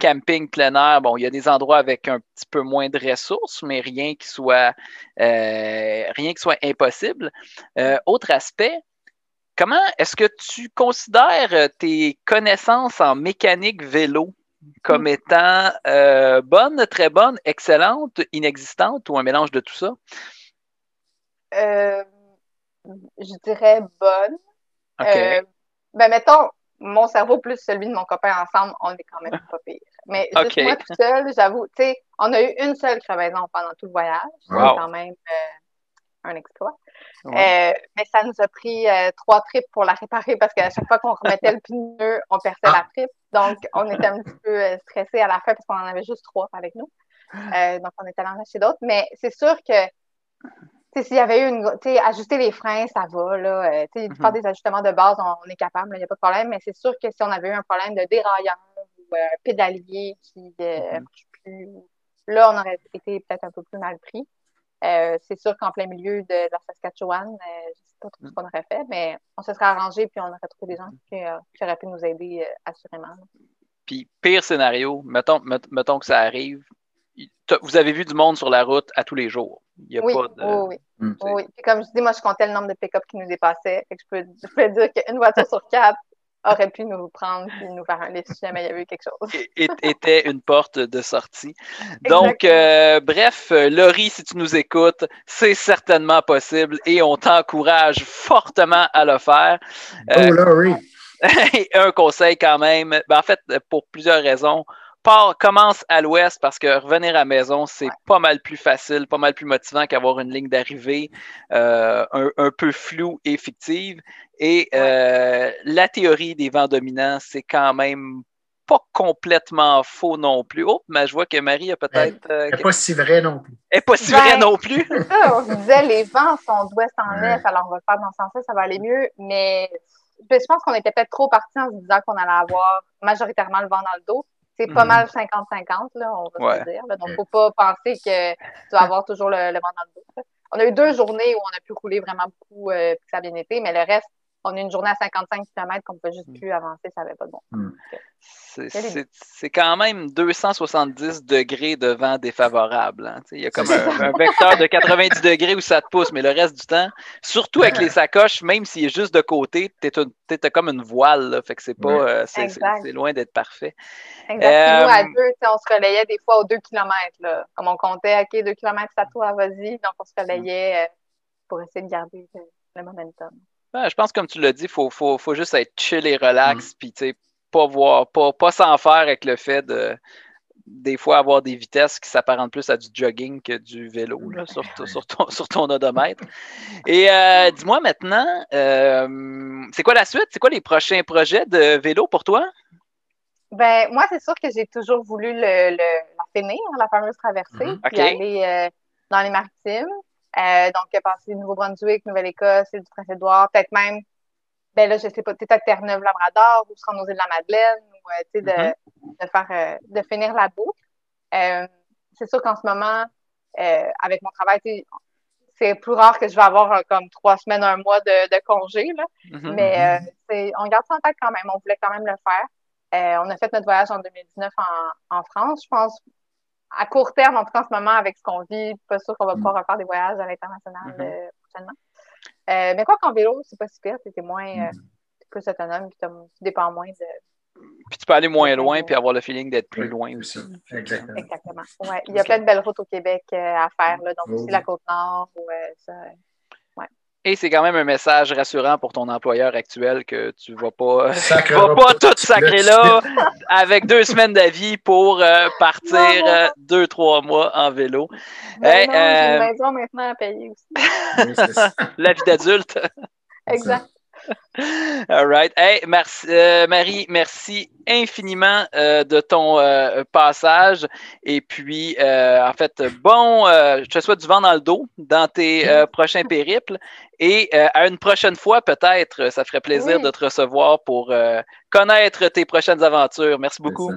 Speaker 1: camping plein air, bon, il y a des endroits avec un petit peu moins de ressources, mais rien qui soit, rien qui soit impossible. autre aspect, comment est-ce que tu considères tes connaissances en mécanique vélo comme mm. étant bonnes, très bonnes, excellentes, inexistantes ou un mélange de tout ça?
Speaker 3: je dirais bonne. Euh, ben, mettons, mon cerveau plus celui de mon copain ensemble, on est quand même pas pire. Mais juste moi tout seul, j'avoue, tu sais, on a eu une seule crevaison pendant tout le voyage. C'est quand même euh, un exploit. Euh, mais ça nous a pris trois tripes pour la réparer parce qu'à chaque fois qu'on remettait le pneu, on perçait la tripe. Donc, on était un petit peu stressés à la fin parce qu'on en avait juste trois avec nous. donc, on était allé en acheter d'autres. Mais c'est sûr que s'il y avait eu une. ajuster les freins, ça va. Là, euh, faire mm-hmm. des ajustements de base, on, est capable, il n'y a pas de problème. Mais c'est sûr que si on avait eu un problème de dérailleur ou un euh, pédalier qui ne euh, marche plus, là, on aurait été peut-être un peu plus mal pris. c'est sûr qu'en plein milieu de, la Saskatchewan, je ne sais pas trop ce mm. qu'on aurait fait, mais on se serait arrangé puis on aurait trouvé des gens qui, auraient pu nous aider assurément.
Speaker 1: Puis, pire scénario, mettons, mettons que ça arrive, vous avez vu du monde sur la route à tous les jours. Il y a
Speaker 3: oui,
Speaker 1: pas de...
Speaker 3: oui, oui. oui. comme je dis, moi, je comptais le nombre de pick-up qui nous dépassaient. je, peux, je peux dire qu'une voiture sur quatre aurait pu nous prendre et nous faire un lift si jamais il y avait eu quelque chose.
Speaker 1: était une porte de sortie. Donc, euh, bref, Laurie, si tu nous écoutes, c'est certainement possible et on t'encourage fortement à le faire.
Speaker 2: Oh, euh, Laurie!
Speaker 1: un conseil quand même, ben, en fait, pour plusieurs raisons commence à l'ouest parce que revenir à la maison, c'est pas mal plus facile, pas mal plus motivant qu'avoir une ligne d'arrivée euh, un, peu floue et fictive. Et euh, la théorie des vents dominants, c'est quand même pas complètement faux non plus. Oh, mais je vois que Marie a peut-être.
Speaker 2: Elle n'est euh, pas si vrai non plus.
Speaker 1: Elle n'est pas si vrai non plus.
Speaker 3: ça, on disait les vents sont d'ouest en est, alors on va le faire dans ce sens-là, ça va aller mieux. Mais je pense qu'on était peut-être trop parti en se disant qu'on allait avoir majoritairement le vent dans le dos c'est pas mhm. mal 50-50, là, on va se dire. Donc, il ne faut pas penser que tu vas avoir toujours le, vent dans le dos. On a eu deux journées où on a pu rouler vraiment beaucoup, euh, puis ça a bien été, mais le reste, on a une journée à 55 km qu'on ne peut juste mm. plus avancer, ça n'avait pas de bon
Speaker 2: mm.
Speaker 1: C'est quand même 270 degrés de vent défavorable. Hein. Il y a comme un, vecteur de 90 degrés où ça te pousse, mais le reste du temps, surtout avec les sacoches, même s'il est juste de côté, tu es, comme une voile. fait que c'est pas euh, c'est loin d'être parfait.
Speaker 3: Exactement. Nous, à euh, deux, on se relayait des fois aux 2 km. Comme on comptait, OK, 2 km, ça toi, vas-y. Donc, on se relayait euh, pour essayer de garder le momentum
Speaker 1: je pense, comme tu l'as dit, il faut, faut, faut, juste être chill et relax, mm. puis pas voir, pas, pas s'en faire avec le fait de des fois avoir des vitesses qui s'apparentent plus à du jogging que du vélo là, sur, sur, ton, sur, ton, odomètre. Et euh, dis-moi maintenant, euh, c'est quoi la suite? C'est quoi les prochains projets de vélo pour toi?
Speaker 3: Ben, moi, c'est sûr que j'ai toujours voulu le, la finir, la fameuse traversée, mm-hmm. puis aller euh, dans les maritimes. Euh, donc, passer Nouveau-Brunswick, Nouvelle-Écosse, du Prince-Édouard, peut-être même, ben là, je sais pas, peut-être Terre-Neuve-Labrador ou se rendre aux îles de la Madeleine, ou, euh, tu sais, de, de, faire, euh, de finir la boucle. C'est sûr qu'en ce moment, avec mon travail, c'est plus rare que je vais avoir comme trois semaines, un mois de, de congé, là. Mm-hmm. Mais c'est, on garde ça en tête quand même. On voulait quand même le faire. on a fait notre voyage en 2019 en, en France. Je pense à court terme, en tout cas en ce moment, avec ce qu'on vit, pas sûr qu'on va pouvoir refaire des voyages à l'international mm-hmm. euh, prochainement. Euh, mais quoi qu'en vélo, c'est pas si pire, t'es moins euh, mm-hmm. plus autonome, puis tu dépends moins de.
Speaker 1: Puis tu peux aller moins loin, puis avoir le feeling d'être plus loin aussi.
Speaker 2: Exactement.
Speaker 3: Exactement. Ouais. Il y a plein de belles routes au Québec à faire, là, donc aussi la Côte-Nord, ou ça.
Speaker 1: Et c'est quand même un message rassurant pour ton employeur actuel que tu ne vas pas, vas pas tout sacrer là avec deux semaines d'avis pour euh, partir euh, deux, trois mois en vélo.
Speaker 3: Ben non, j'ai une euh, maison maintenant à payer aussi.
Speaker 1: La vie d'adulte.
Speaker 3: Exact.
Speaker 1: All right. Hey, merci, euh, Marie, merci infiniment euh, de ton euh, passage. Et puis, en fait, bon, je te souhaite du vent dans le dos dans tes prochains périples. Et à une prochaine fois, peut-être, ça ferait plaisir de te recevoir pour connaître tes prochaines aventures. Merci beaucoup.